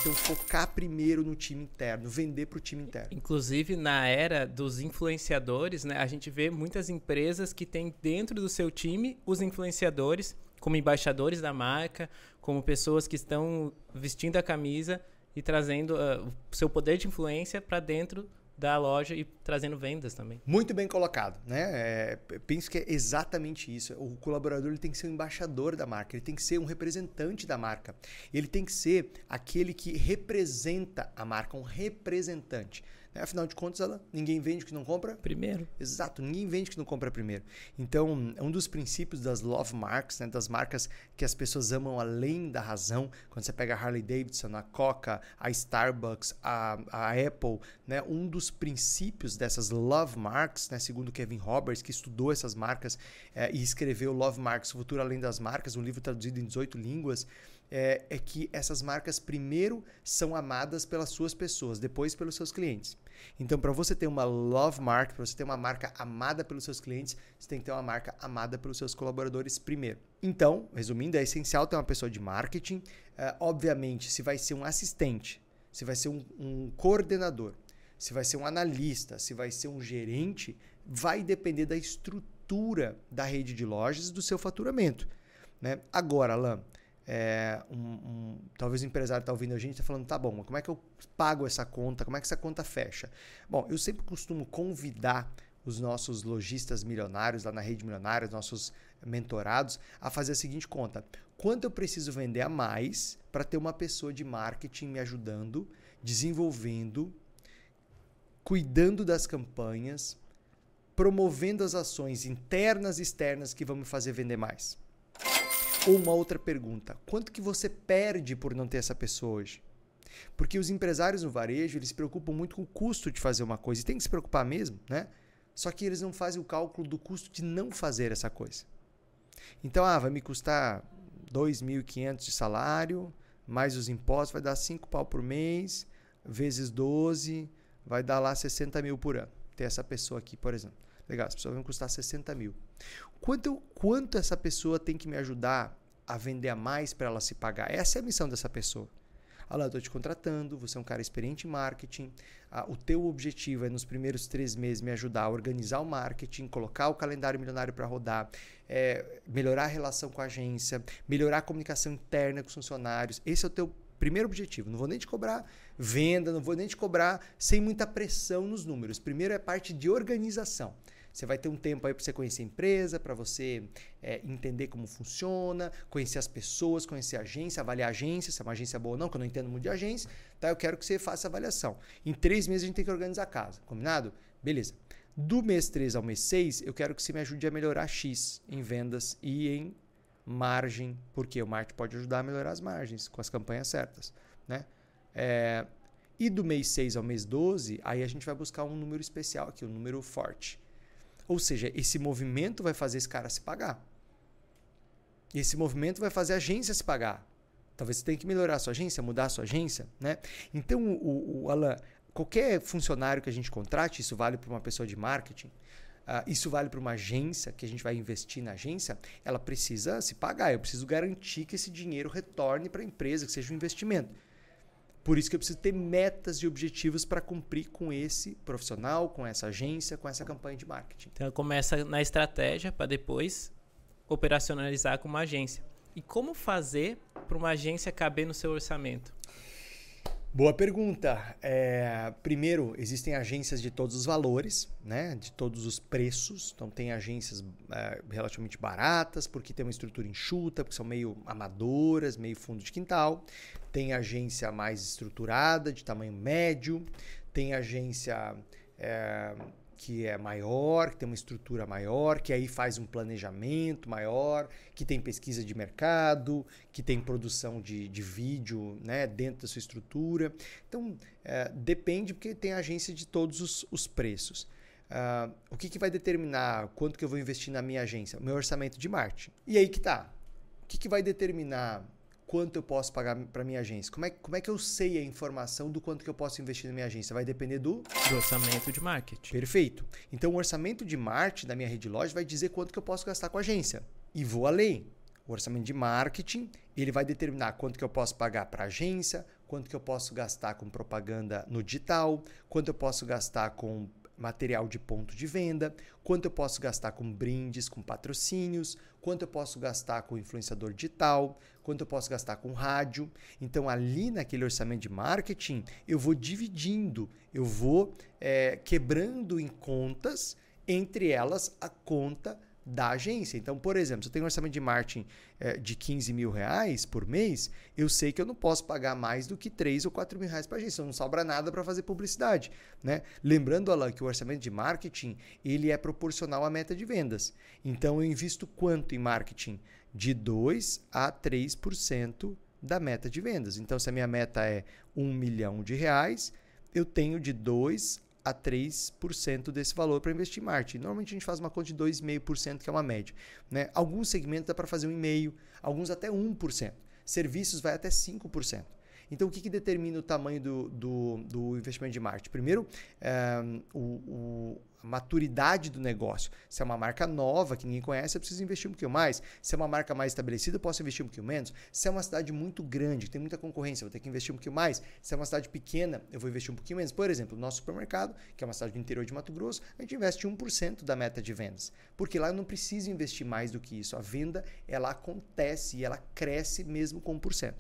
Então, focar primeiro no time interno, vender para o time interno. Inclusive, na era dos influenciadores, né, a gente vê muitas empresas que têm dentro do seu time os influenciadores como embaixadores da marca, como pessoas que estão vestindo a camisa e trazendo uh, o seu poder de influência para dentro da loja e trazendo vendas também. Muito bem colocado, né? É, penso que é exatamente isso. O colaborador ele tem que ser um embaixador da marca, ele tem que ser um representante da marca, ele tem que ser aquele que representa a marca, um representante. Né? Afinal de contas, ela, ninguém vende o que não compra primeiro. Exato, ninguém vende o que não compra primeiro. Então, um dos princípios das love marks, né, das marcas que as pessoas amam além da razão, quando você pega a Harley Davidson, a Coca, a Starbucks, a, a Apple, né, um dos princípios dessas love marks, né, segundo Kevin Roberts, que estudou essas marcas é, e escreveu Love Marks, o Futuro Além das Marcas, um livro traduzido em 18 línguas, é, é, que essas marcas primeiro são amadas pelas suas pessoas, depois pelos seus clientes. Então, para você ter uma love mark, para você ter uma marca amada pelos seus clientes, você tem que ter uma marca amada pelos seus colaboradores primeiro. Então, resumindo, é essencial ter uma pessoa de marketing. É, obviamente, se vai ser um assistente, se vai ser um, um coordenador, se vai ser um analista, se vai ser um gerente, vai depender da estrutura da rede de lojas e do seu faturamento. Né? Agora, Alain, é, um, um, talvez o empresário está ouvindo a gente e está falando, tá bom, como é que eu pago essa conta? Como é que essa conta fecha? Bom, eu sempre costumo convidar os nossos lojistas milionários lá na rede milionária, os nossos mentorados, a fazer a seguinte conta: quanto eu preciso vender a mais para ter uma pessoa de marketing me ajudando, desenvolvendo, cuidando das campanhas, promovendo as ações internas e externas que vão me fazer vender mais? Ou uma outra pergunta: quanto que você perde por não ter essa pessoa hoje? Porque os empresários no varejo, eles se preocupam muito com o custo de fazer uma coisa. E tem que se preocupar mesmo, né? Só que eles não fazem o cálculo do custo de não fazer essa coisa. Então, ah, vai me custar 2.500 de salário, mais os impostos, vai dar 5 pau por mês, vezes 12, vai dar lá 60 mil por ano. Ter essa pessoa aqui, por exemplo. Legal, essa pessoa vai me custar 60 mil. Quanto, quanto essa pessoa tem que me ajudar a vender a mais para ela se pagar? Essa é a missão dessa pessoa. Olha lá, eu estou te contratando, você é um cara experiente em marketing, ah, o teu objetivo é nos primeiros três meses me ajudar a organizar o marketing, colocar o calendário milionário para rodar, é, melhorar a relação com a agência, melhorar a comunicação interna com os funcionários. Esse é o teu primeiro objetivo. Não vou nem te cobrar venda, não vou nem te cobrar sem muita pressão nos números. Primeiro é parte de organização. Você vai ter um tempo aí para você conhecer a empresa, para você é, entender como funciona, conhecer as pessoas, conhecer a agência, avaliar a agência, se é uma agência boa ou não, que eu não entendo muito de agência. Tá? Eu quero que você faça a avaliação. Em três meses a gente tem que organizar a casa, combinado? Beleza. Do mês 3 ao mês 6, eu quero que você me ajude a melhorar X em vendas e em margem, porque o marketing pode ajudar a melhorar as margens com as campanhas certas. Né? É, e do mês 6 ao mês 12, aí a gente vai buscar um número especial aqui, um número forte. Ou seja, esse movimento vai fazer esse cara se pagar. E esse movimento vai fazer a agência se pagar. Talvez você tenha que melhorar a sua agência, mudar a sua agência, né? Então, o, o Alan, qualquer funcionário que a gente contrate, isso vale para uma pessoa de marketing, uh, isso vale para uma agência que a gente vai investir na agência, ela precisa se pagar. Eu preciso garantir que esse dinheiro retorne para a empresa, que seja um investimento. Por isso que eu preciso ter metas e objetivos para cumprir com esse profissional, com essa agência, com essa campanha de marketing. Então começa na estratégia para depois operacionalizar com uma agência. E como fazer para uma agência caber no seu orçamento? Boa pergunta. É, primeiro, existem agências de todos os valores, né? de todos os preços. Então, tem agências é, relativamente baratas, porque tem uma estrutura enxuta, porque são meio amadoras, meio fundo de quintal. Tem agência mais estruturada, de tamanho médio. Tem agência é, que é maior, que tem uma estrutura maior, que aí faz um planejamento maior, que tem pesquisa de mercado, que tem produção de, de vídeo né, dentro da sua estrutura. Então, é, depende, porque tem agência de todos os, os preços. Uh, o que, que vai determinar quanto que eu vou investir na minha agência? Meu orçamento de marketing. E aí que tá. O que, que vai determinar quanto eu posso pagar para minha agência? Como é, como é que eu sei a informação do quanto que eu posso investir na minha agência? Vai depender do... do orçamento de marketing. Perfeito. Então, o orçamento de marketing da minha rede de loja vai dizer quanto que eu posso gastar com a agência. E vou além. O orçamento de marketing, ele vai determinar quanto que eu posso pagar para agência, quanto que eu posso gastar com propaganda no digital, quanto eu posso gastar com material de ponto de venda, quanto eu posso gastar com brindes, com patrocínios, quanto eu posso gastar com influenciador digital, quanto eu posso gastar com rádio. Então, ali naquele orçamento de marketing, eu vou dividindo, eu vou é, quebrando em contas, entre elas a conta da agência. Então, por exemplo, se eu tenho um orçamento de marketing é, de 15 mil reais por mês, eu sei que eu não posso pagar mais do que 3 ou 4 mil reais para a agência. Não sobra nada para fazer publicidade. Né? Lembrando, Alan, que o orçamento de marketing ele é proporcional à meta de vendas. Então, eu invisto quanto em marketing? De 2 a 3% da meta de vendas. Então, se a minha meta é 1 milhão de reais, eu tenho de 2 a 3% desse valor para investir em marketing. Normalmente a gente faz uma conta de 2,5%, que é uma média. Né? Alguns segmentos dá para fazer 1,5%, alguns até 1%. Serviços vai até 5%. Então, o que, que determina o tamanho do, do, do investimento de marketing? Primeiro, é, o, o, a maturidade do negócio. Se é uma marca nova que ninguém conhece, eu preciso investir um pouquinho mais. Se é uma marca mais estabelecida, eu posso investir um pouquinho menos. Se é uma cidade muito grande, que tem muita concorrência, eu vou ter que investir um pouquinho mais. Se é uma cidade pequena, eu vou investir um pouquinho menos. Por exemplo, o nosso supermercado, que é uma cidade do interior de Mato Grosso, a gente investe 1% da meta de vendas. Porque lá eu não preciso investir mais do que isso. A venda, ela acontece e ela cresce mesmo com 1%.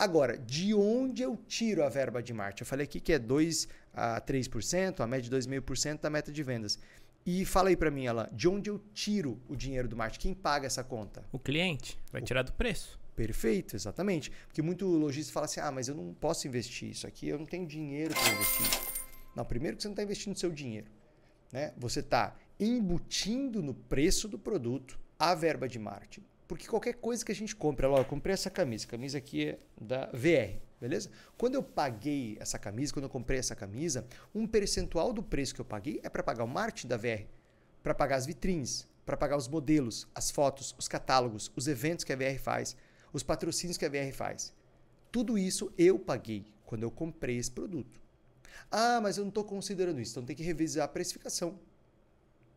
Agora, de onde eu tiro a verba de marketing? Eu falei aqui que é 2 a 3%, a média de 2,5% da meta de vendas. E fala aí para mim, Alan, de onde eu tiro o dinheiro do marketing? Quem paga essa conta? O cliente vai tirar do preço. Perfeito, exatamente. Porque muito lojista fala assim: ah, mas eu não posso investir isso aqui, eu não tenho dinheiro para investir. Não, primeiro que você não está investindo seu dinheiro. Né? Você está embutindo no preço do produto a verba de marketing. Porque qualquer coisa que a gente compra, ó, eu comprei essa camisa, a camisa aqui é da VR, beleza? Quando eu paguei essa camisa, quando eu comprei essa camisa, um percentual do preço que eu paguei é para pagar o marketing da VR, para pagar as vitrines, para pagar os modelos, as fotos, os catálogos, os eventos que a VR faz, os patrocínios que a VR faz. Tudo isso eu paguei quando eu comprei esse produto. Ah, mas eu não estou considerando isso, então tem que revisar a precificação.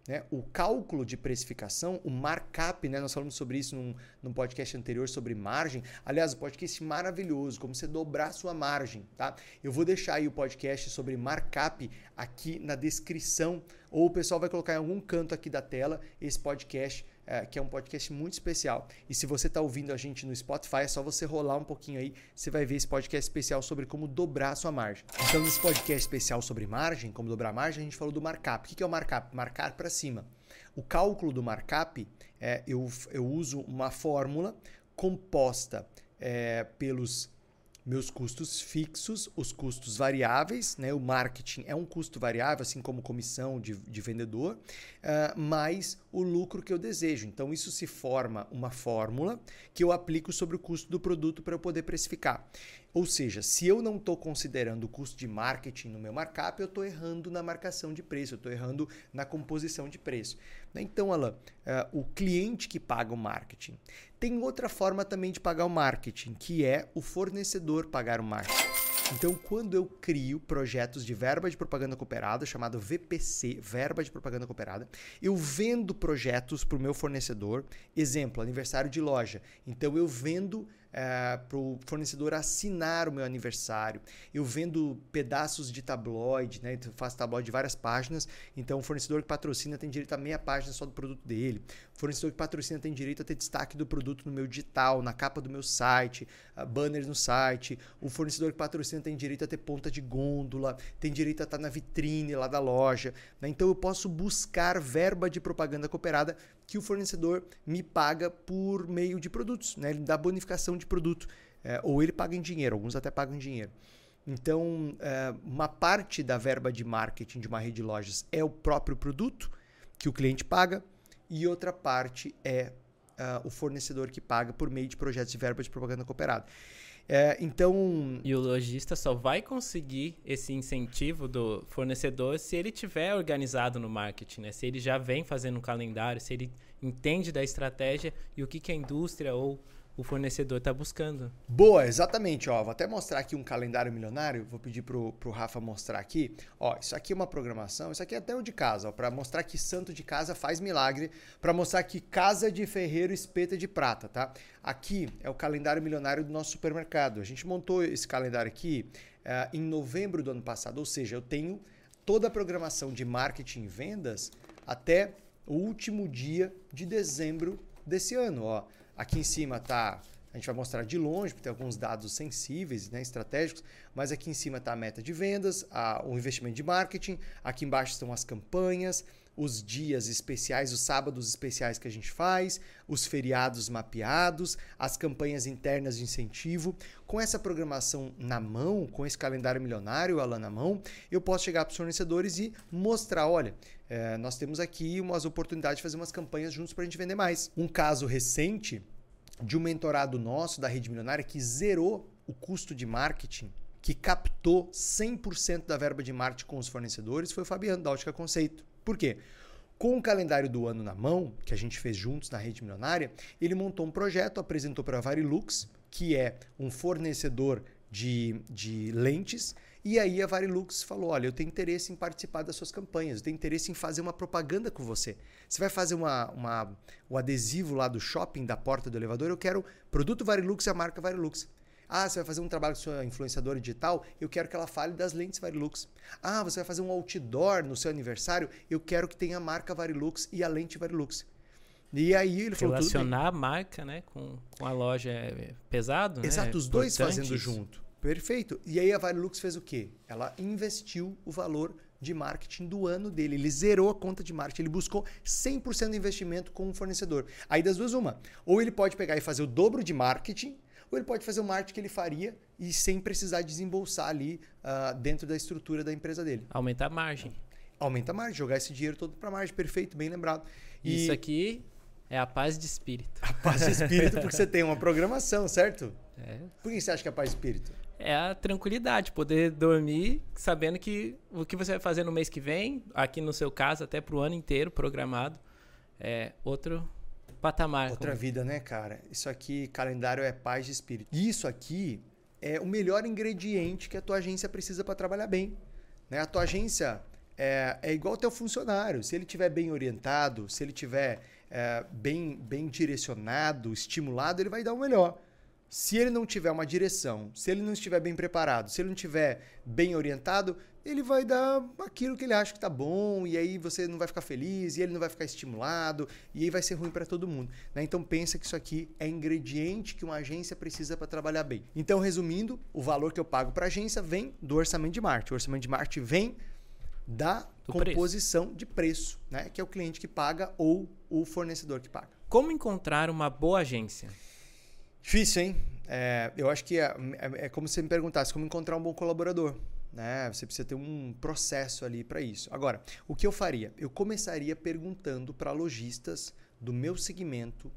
Né? O cálculo de precificação, o markup, né? nós falamos sobre isso num, num podcast anterior sobre margem. Aliás, o podcast maravilhoso, como você dobrar sua margem. Tá? Eu vou deixar aí o podcast sobre markup aqui na descrição, ou o pessoal vai colocar em algum canto aqui da tela esse podcast é, que é um podcast muito especial. E se você está ouvindo a gente no Spotify, é só você rolar um pouquinho aí, você vai ver esse podcast especial sobre como dobrar a sua margem. Então, nesse podcast especial sobre margem, como dobrar a margem, a gente falou do markup. O que é o markup? Marcar para cima. O cálculo do markup, é, eu, eu uso uma fórmula composta é, pelos meus custos fixos, os custos variáveis, né? o marketing é um custo variável, assim como comissão de, de vendedor, uh, mais o lucro que eu desejo. Então, isso se forma uma fórmula que eu aplico sobre o custo do produto para eu poder precificar. Ou seja, se eu não estou considerando o custo de marketing no meu markup, eu estou errando na marcação de preço, eu estou errando na composição de preço. Então, Alan, uh, o cliente que paga o marketing. Tem outra forma também de pagar o marketing, que é o fornecedor pagar o marketing. Então, quando eu crio projetos de verba de propaganda cooperada, chamado VPC, verba de propaganda cooperada, eu vendo projetos para o meu fornecedor. Exemplo, aniversário de loja. Então, eu vendo é, para o fornecedor assinar o meu aniversário. Eu vendo pedaços de tabloide, né? Eu faço tabloide de várias páginas, então o fornecedor que patrocina tem direito a meia página só do produto dele. O fornecedor que patrocina tem direito a ter destaque do produto no meu digital, na capa do meu site, banners no site. O fornecedor que patrocina tem direito a ter ponta de gôndola, tem direito a estar na vitrine lá da loja. Né? Então eu posso buscar verba de propaganda cooperada que o fornecedor me paga por meio de produtos, né? Ele dá bonificação de produto. É, ou ele paga em dinheiro, alguns até pagam em dinheiro. Então, é, uma parte da verba de marketing de uma rede de lojas é o próprio produto que o cliente paga, e outra parte é uh, o fornecedor que paga por meio de projetos de verba de propaganda cooperada. É, então. E o lojista só vai conseguir esse incentivo do fornecedor se ele tiver organizado no marketing, né? Se ele já vem fazendo um calendário, se ele entende da estratégia e o que, que a indústria ou o fornecedor está buscando. Boa, exatamente. Ó, vou até mostrar aqui um calendário milionário. Vou pedir pro, pro Rafa mostrar aqui. Ó, isso aqui é uma programação. Isso aqui é até o de casa, para mostrar que santo de casa faz milagre, para mostrar que casa de ferreiro espeta de prata, tá? Aqui é o calendário milionário do nosso supermercado. A gente montou esse calendário aqui uh, em novembro do ano passado, ou seja, eu tenho toda a programação de marketing e vendas até o último dia de dezembro desse ano, ó. Aqui em cima tá a gente vai mostrar de longe, porque tem alguns dados sensíveis, né, estratégicos, mas aqui em cima está a meta de vendas, a, o investimento de marketing, aqui embaixo estão as campanhas, os dias especiais, os sábados especiais que a gente faz, os feriados mapeados, as campanhas internas de incentivo. Com essa programação na mão, com esse calendário milionário, Alan, na mão, eu posso chegar para os fornecedores e mostrar: olha, é, nós temos aqui umas oportunidades de fazer umas campanhas juntos para a gente vender mais. Um caso recente de um mentorado nosso da Rede Milionária que zerou o custo de marketing, que captou 100% da verba de marketing com os fornecedores, foi o Fabiano da Ótica Conceito. Por quê? Com o calendário do ano na mão, que a gente fez juntos na Rede Milionária, ele montou um projeto, apresentou para a Varilux, que é um fornecedor de, de lentes, e aí a Varilux falou: olha, eu tenho interesse em participar das suas campanhas, eu tenho interesse em fazer uma propaganda com você. Você vai fazer uma, uma, o adesivo lá do shopping, da porta do elevador, eu quero produto Varilux e a marca Varilux. Ah, você vai fazer um trabalho com sua influenciadora digital, eu quero que ela fale das lentes Varilux. Ah, você vai fazer um outdoor no seu aniversário, eu quero que tenha a marca Varilux e a lente Varilux. E aí ele falou Relacionar a marca né, com, com a loja é pesado, né? Exato, os dois fazendo junto. Perfeito. E aí a Varilux fez o quê? Ela investiu o valor de marketing do ano dele. Ele zerou a conta de marketing. Ele buscou 100% de investimento com o fornecedor. Aí das duas, uma. Ou ele pode pegar e fazer o dobro de marketing, ou ele pode fazer o marketing que ele faria e sem precisar desembolsar ali uh, dentro da estrutura da empresa dele. Aumentar a margem. Aumenta a margem, jogar esse dinheiro todo para margem. Perfeito, bem lembrado. E... Isso aqui é a paz de espírito. A paz de espírito porque você tem uma programação, certo? É. Por que você acha que é a paz de espírito? é a tranquilidade, poder dormir sabendo que o que você vai fazer no mês que vem, aqui no seu caso, até para o ano inteiro programado, é outro patamar. Outra como... vida, né, cara? Isso aqui, calendário é paz de espírito. Isso aqui é o melhor ingrediente que a tua agência precisa para trabalhar bem. Né? A tua agência é, é igual ao teu funcionário. Se ele tiver bem orientado, se ele tiver é, bem, bem direcionado, estimulado, ele vai dar o melhor se ele não tiver uma direção, se ele não estiver bem preparado, se ele não estiver bem orientado, ele vai dar aquilo que ele acha que está bom, e aí você não vai ficar feliz, e ele não vai ficar estimulado, e aí vai ser ruim para todo mundo. Né? Então pensa que isso aqui é ingrediente que uma agência precisa para trabalhar bem. Então, resumindo, o valor que eu pago para a agência vem do orçamento de marketing. O orçamento de marketing vem da do composição preço. de preço, né? que é o cliente que paga ou o fornecedor que paga. Como encontrar uma boa agência? Difícil, hein? É, eu acho que é, é, é, como se você me perguntasse como encontrar um bom colaborador. Né? Você precisa ter um processo ali para isso. Agora, o que eu faria? Eu começaria perguntando para lojistas do meu segmento,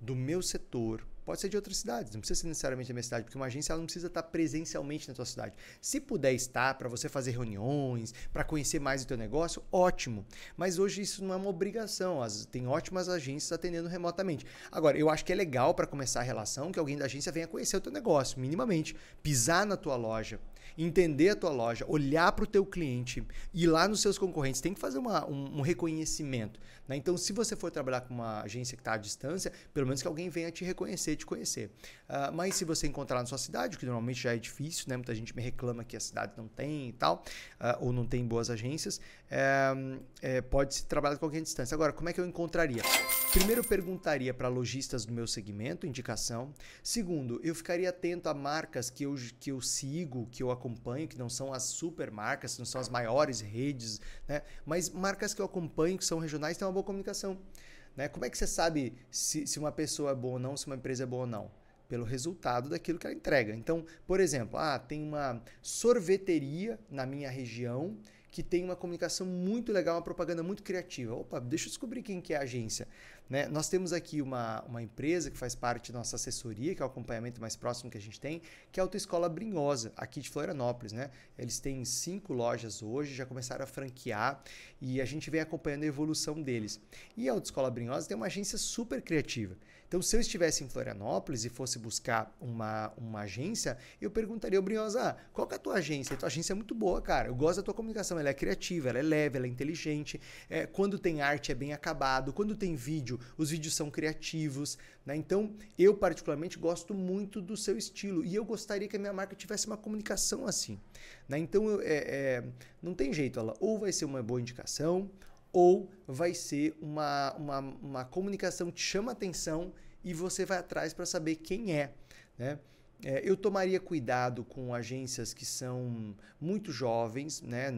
do meu setor, Pode ser de outras cidades, não precisa ser necessariamente da minha cidade, porque uma agência ela não precisa estar presencialmente na tua cidade. Se puder estar para você fazer reuniões, para conhecer mais o teu negócio, ótimo. Mas hoje isso não é uma obrigação. As, tem ótimas agências atendendo remotamente. Agora, eu acho que é legal para começar a relação que alguém da agência venha conhecer o teu negócio, minimamente, pisar na tua loja, entender a tua loja, olhar para o teu cliente, ir lá nos seus concorrentes, tem que fazer uma, um, um reconhecimento. Né? Então, se você for trabalhar com uma agência que está à distância, pelo menos que alguém venha te reconhecer, te conhecer. Uh, mas se você encontrar na sua cidade, que normalmente já é difícil, né? muita gente me reclama que a cidade não tem e tal, uh, ou não tem boas agências, é, é, pode se trabalhar com alguém à distância. Agora, como é que eu encontraria? Primeiro, eu perguntaria para lojistas do meu segmento, indicação. Segundo, eu ficaria atento a marcas que eu, que eu sigo, que eu acompanho, que não são as super marcas, não são as maiores redes, né? mas marcas que eu acompanho, que são regionais, têm uma boa comunicação. Né? Como é que você sabe se, se uma pessoa é boa ou não, se uma empresa é boa ou não? Pelo resultado daquilo que ela entrega. Então, por exemplo, ah, tem uma sorveteria na minha região que tem uma comunicação muito legal, uma propaganda muito criativa. Opa, deixa eu descobrir quem que é a agência. Né? Nós temos aqui uma, uma empresa que faz parte da nossa assessoria, que é o acompanhamento mais próximo que a gente tem, que é a Autoescola Brinhosa, aqui de Florianópolis. Né? Eles têm cinco lojas hoje, já começaram a franquear e a gente vem acompanhando a evolução deles. E a Autoescola Brinhosa tem uma agência super criativa. Então, se eu estivesse em Florianópolis e fosse buscar uma, uma agência, eu perguntaria ao Briosa, qual que é a tua agência? A tua agência é muito boa, cara. Eu gosto da tua comunicação. Ela é criativa, ela é leve, ela é inteligente. É, quando tem arte, é bem acabado. Quando tem vídeo, os vídeos são criativos. Né? Então, eu particularmente gosto muito do seu estilo. E eu gostaria que a minha marca tivesse uma comunicação assim. Né? Então, eu, é, é, não tem jeito. Ela ou vai ser uma boa indicação, ou vai ser uma, uma, uma comunicação que chama atenção e você vai atrás para saber quem é. Né? É, eu tomaria cuidado com agências que são muito jovens, né?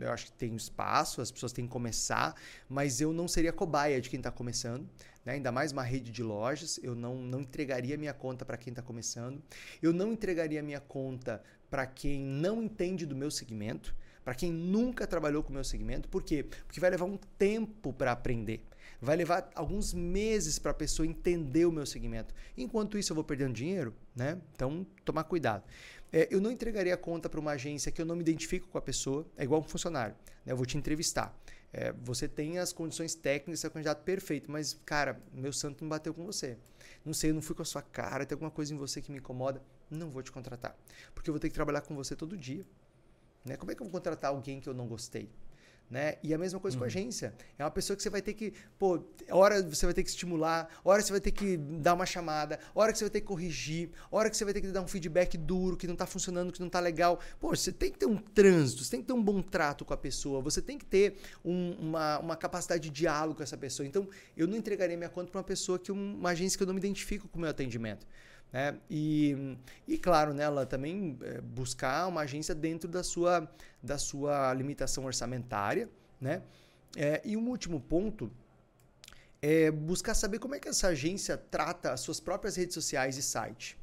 Eu acho que tem espaço, as pessoas têm que começar, mas eu não seria cobaia de quem está começando, né? ainda mais uma rede de lojas. Eu não, não entregaria minha conta para quem está começando, eu não entregaria minha conta para quem não entende do meu segmento para quem nunca trabalhou com o meu segmento. Por quê? Porque vai levar um tempo para aprender. Vai levar alguns meses para a pessoa entender o meu segmento. Enquanto isso, eu vou perdendo dinheiro, né? Então, tomar cuidado. É, eu não entregaria a conta para uma agência que eu não me identifico com a pessoa. É igual um funcionário. Né? Eu vou te entrevistar. É, você tem as condições técnicas, é o candidato perfeito, mas, cara, meu santo não bateu com você. Não sei, eu não fui com a sua cara, tem alguma coisa em você que me incomoda. Não vou te contratar. Porque eu vou ter que trabalhar com você todo dia. Né? Como é que eu vou contratar alguém que eu não gostei? Né? E a mesma coisa uhum. com a uhum. agência. É uma pessoa que você vai ter que, pô, hora você vai ter que estimular, hora você vai ter que dar uma chamada, hora que você vai ter que corrigir, hora que você vai ter que dar um feedback duro, que não está funcionando, que não está legal. Pô, você tem que ter um trânsito, você tem que ter um bom trato com a pessoa, você tem que ter um, uma, uma capacidade de diálogo com essa pessoa. Então, eu não entregaria minha conta para uma pessoa que uma agência que eu não me identifico com o meu atendimento. Né? E, e claro, né, ela também é, buscar uma agência dentro da sua, da sua limitação orçamentária. Né? É, e um último ponto é buscar saber como é que essa agência trata as suas próprias redes sociais e site.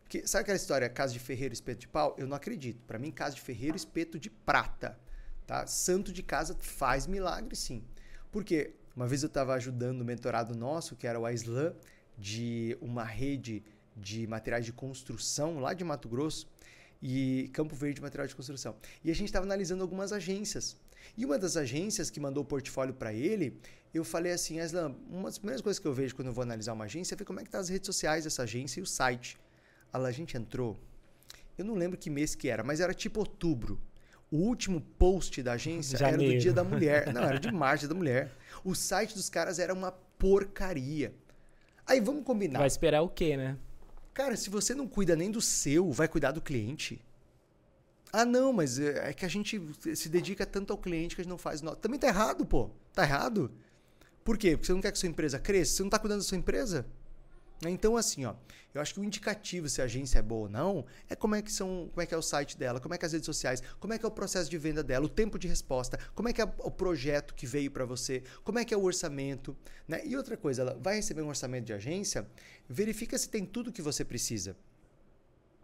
Porque, sabe aquela história, casa de ferreiro, espeto de pau? Eu não acredito. Para mim, casa de ferreiro, espeto de prata. Tá? Santo de casa faz milagre, sim. Porque uma vez eu estava ajudando um mentorado nosso, que era o Aislan, de uma rede de materiais de construção lá de Mato Grosso e Campo Verde Material de Construção. E a gente estava analisando algumas agências. E uma das agências que mandou o portfólio para ele, eu falei assim, Aslan, uma das primeiras coisas que eu vejo quando eu vou analisar uma agência é ver como é que tá as redes sociais dessa agência e o site. a gente entrou, eu não lembro que mês que era, mas era tipo outubro. O último post da agência Janeiro. era do Dia da Mulher. Não, era de março da mulher. O site dos caras era uma porcaria. Aí vamos combinar. Vai esperar o quê, né? Cara, se você não cuida nem do seu, vai cuidar do cliente? Ah, não, mas é, é que a gente se dedica tanto ao cliente que a gente não faz. Também tá errado, pô. Tá errado. Por quê? Porque você não quer que sua empresa cresça? Você não tá cuidando da sua empresa? Então, assim, ó, eu acho que o indicativo se a agência é boa ou não é como é que são, como é que é o site dela, como é que é as redes sociais, como é que é o processo de venda dela, o tempo de resposta, como é que é o projeto que veio para você, como é que é o orçamento, né? E outra coisa, ela vai receber um orçamento de agência, verifica se tem tudo que você precisa.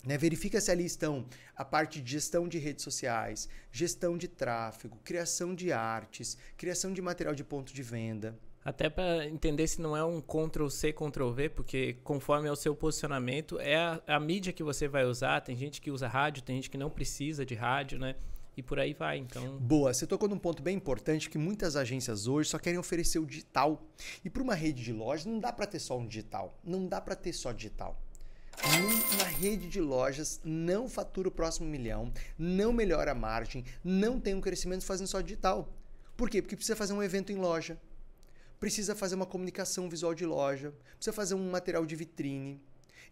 Né, verifica se ali estão a parte de gestão de redes sociais, gestão de tráfego, criação de artes, criação de material de ponto de venda. Até para entender se não é um Ctrl C, Ctrl V, porque conforme é o seu posicionamento, é a, a, mídia que você vai usar. Tem gente que usa rádio, tem gente que não precisa de rádio, né? E por aí vai, então... Boa, você tocou num ponto bem importante que muitas agências hoje só querem oferecer o digital. E para uma rede de lojas não dá para ter só um digital, não dá para ter só digital. Uma rede de lojas não fatura o próximo milhão, não melhora a margem, não tem um crescimento fazendo só digital. Por quê? Porque precisa fazer um evento em loja, precisa fazer uma comunicação visual de loja, precisa fazer um material de vitrine.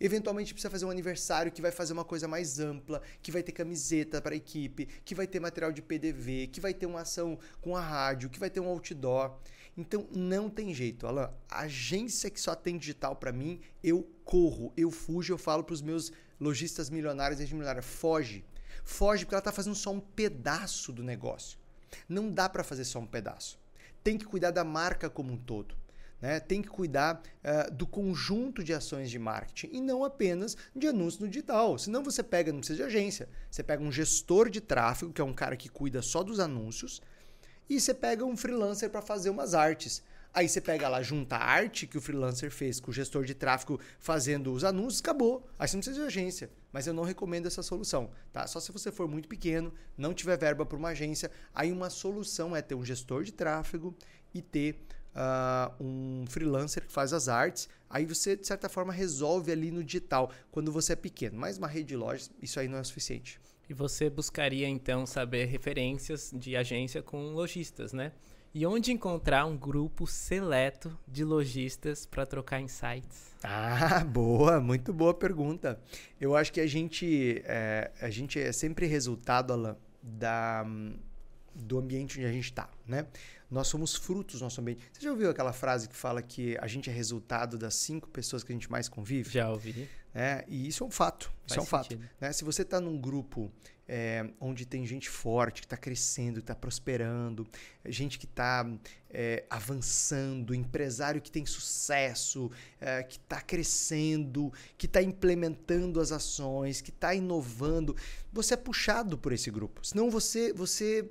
Eventualmente precisa fazer um aniversário que vai fazer uma coisa mais ampla, que vai ter camiseta para a equipe, que vai ter material de PDV, que vai ter uma ação com a rádio, que vai ter um outdoor. Então não tem jeito, Alan. Agência que só tem digital para mim, eu corro, eu fujo, eu falo para os meus lojistas milionários e milionários, foge. Foge porque ela está fazendo só um pedaço do negócio. Não dá para fazer só um pedaço tem que cuidar da marca como um todo. Né? Tem que cuidar uh, do conjunto de ações de marketing e não apenas de anúncio no digital. Senão você pega, não precisa de agência, você pega um gestor de tráfego, que é um cara que cuida só dos anúncios, e você pega um freelancer para fazer umas artes. Aí você pega lá, junta a arte que o freelancer fez com o gestor de tráfego fazendo os anúncios, acabou. Aí você não precisa de agência. Mas eu não recomendo essa solução, tá? Só se você for muito pequeno, não tiver verba para uma agência, aí uma solução é ter um gestor de tráfego e ter uh, um freelancer que faz as artes. Aí você, de certa forma, resolve ali no digital, quando você é pequeno. Mas uma rede de lojas, isso aí não é suficiente. E você buscaria, então, saber referências de agência com lojistas, né? E onde encontrar um grupo seleto de lojistas para trocar insights? Ah, boa, muito boa pergunta. Eu acho que a gente é, a gente é sempre resultado Alan, da do ambiente onde a gente está, né? Nós somos frutos do nosso ambiente. Você já ouviu aquela frase que fala que a gente é resultado das cinco pessoas que a gente mais convive? Já ouvi. É, e isso é um fato. Isso é um sentido. fato. Né? Se você está num grupo é, onde tem gente forte, que está crescendo, está prosperando, gente que está é, avançando, empresário que tem sucesso, é, que está crescendo, que está implementando as ações, que está inovando, você é puxado por esse grupo. Senão você, você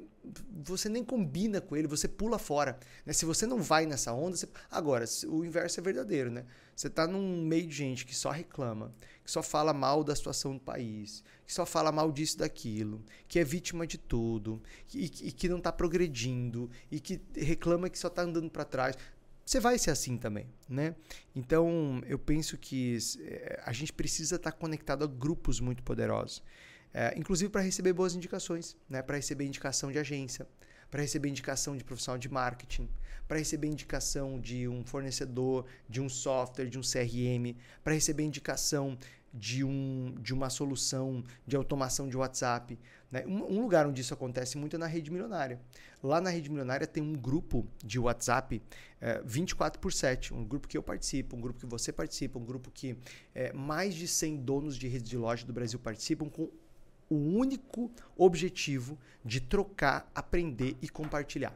você nem combina com ele, você pula fora. Né? Se você não vai nessa onda, você... agora, o inverso é verdadeiro, né? Você está num meio de gente que só reclama, que só fala mal da situação do país, que só fala mal disso daquilo, que é vítima de tudo, e, e que não está progredindo, e que reclama que só está andando para trás. Você vai ser assim também, né? Então, eu penso que eh, a gente precisa estar tá conectado a grupos muito poderosos. É, inclusive para receber boas indicações, né? para receber indicação de agência, para receber indicação de profissional de marketing, para receber indicação de um fornecedor, de um software, de um CRM, para receber indicação de, um, de uma solução de automação de WhatsApp. Né? Um, um, lugar onde isso acontece muito é na rede milionária. Lá na rede milionária tem um grupo de WhatsApp é, 24 por 7, um grupo que eu participo, um grupo que você participa, um grupo que é, mais de 100 donos de rede de loja do Brasil participam com o único objetivo de trocar, aprender e compartilhar.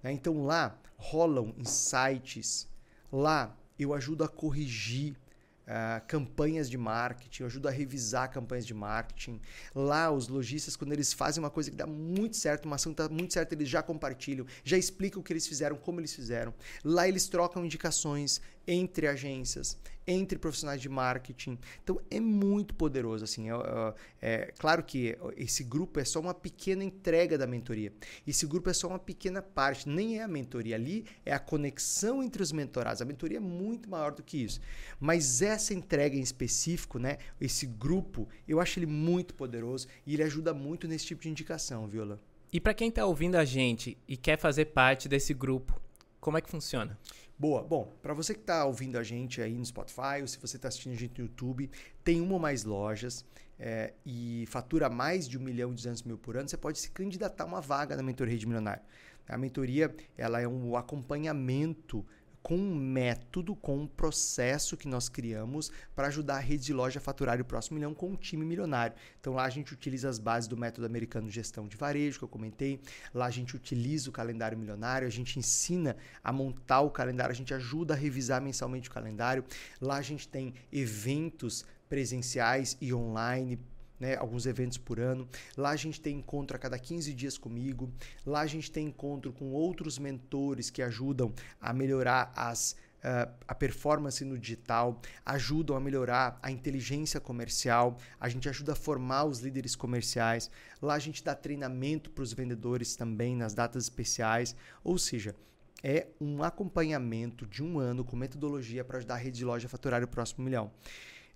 Né? Então lá rolam insights, lá eu ajudo a corrigir Uh, campanhas de marketing, eu ajudo a revisar campanhas de marketing. Lá, os lojistas, quando eles fazem uma coisa que dá muito certo, uma ação que dá muito certo, eles já compartilham, já explicam o que eles fizeram, como eles fizeram. Lá, eles trocam indicações entre agências, entre profissionais de marketing. Então é muito poderoso assim. É, é, é, claro que esse grupo é só uma pequena entrega da mentoria. Esse grupo é só uma pequena parte, nem é a mentoria ali, é a conexão entre os mentorados. A mentoria é muito maior do que isso. Mas essa entrega em específico, né? Esse grupo, eu acho ele muito poderoso e ele ajuda muito nesse tipo de indicação, Viola. E para quem está ouvindo a gente e quer fazer parte desse grupo, como é que funciona? Boa. Bom, para você que está ouvindo a gente aí no Spotify ou se você está assistindo a gente no YouTube, tem uma ou mais lojas é, e fatura mais de 1 milhão e 200 mil por ano, você pode se candidatar a uma vaga na Mentoria de Milionário. A mentoria ela é um acompanhamento com um método, com um processo que nós criamos para ajudar a rede de loja a faturar o próximo milhão com um time milionário. Então lá a gente utiliza as bases do método americano de gestão de varejo, que eu comentei. Lá a gente utiliza o calendário milionário, a gente ensina a montar o calendário, a gente ajuda a revisar mensalmente o calendário. Lá a gente tem eventos presenciais e online né, alguns eventos por ano. Lá a gente tem encontro a cada 15 dias comigo. Lá a gente tem encontro com outros mentores que ajudam a melhorar as Uh, a performance no digital, ajudam a melhorar a inteligência comercial, a gente ajuda a formar os líderes comerciais. Lá a gente dá treinamento para os vendedores também nas datas especiais. Ou seja, é um acompanhamento de um ano com metodologia para ajudar a rede de loja a faturar o próximo milhão.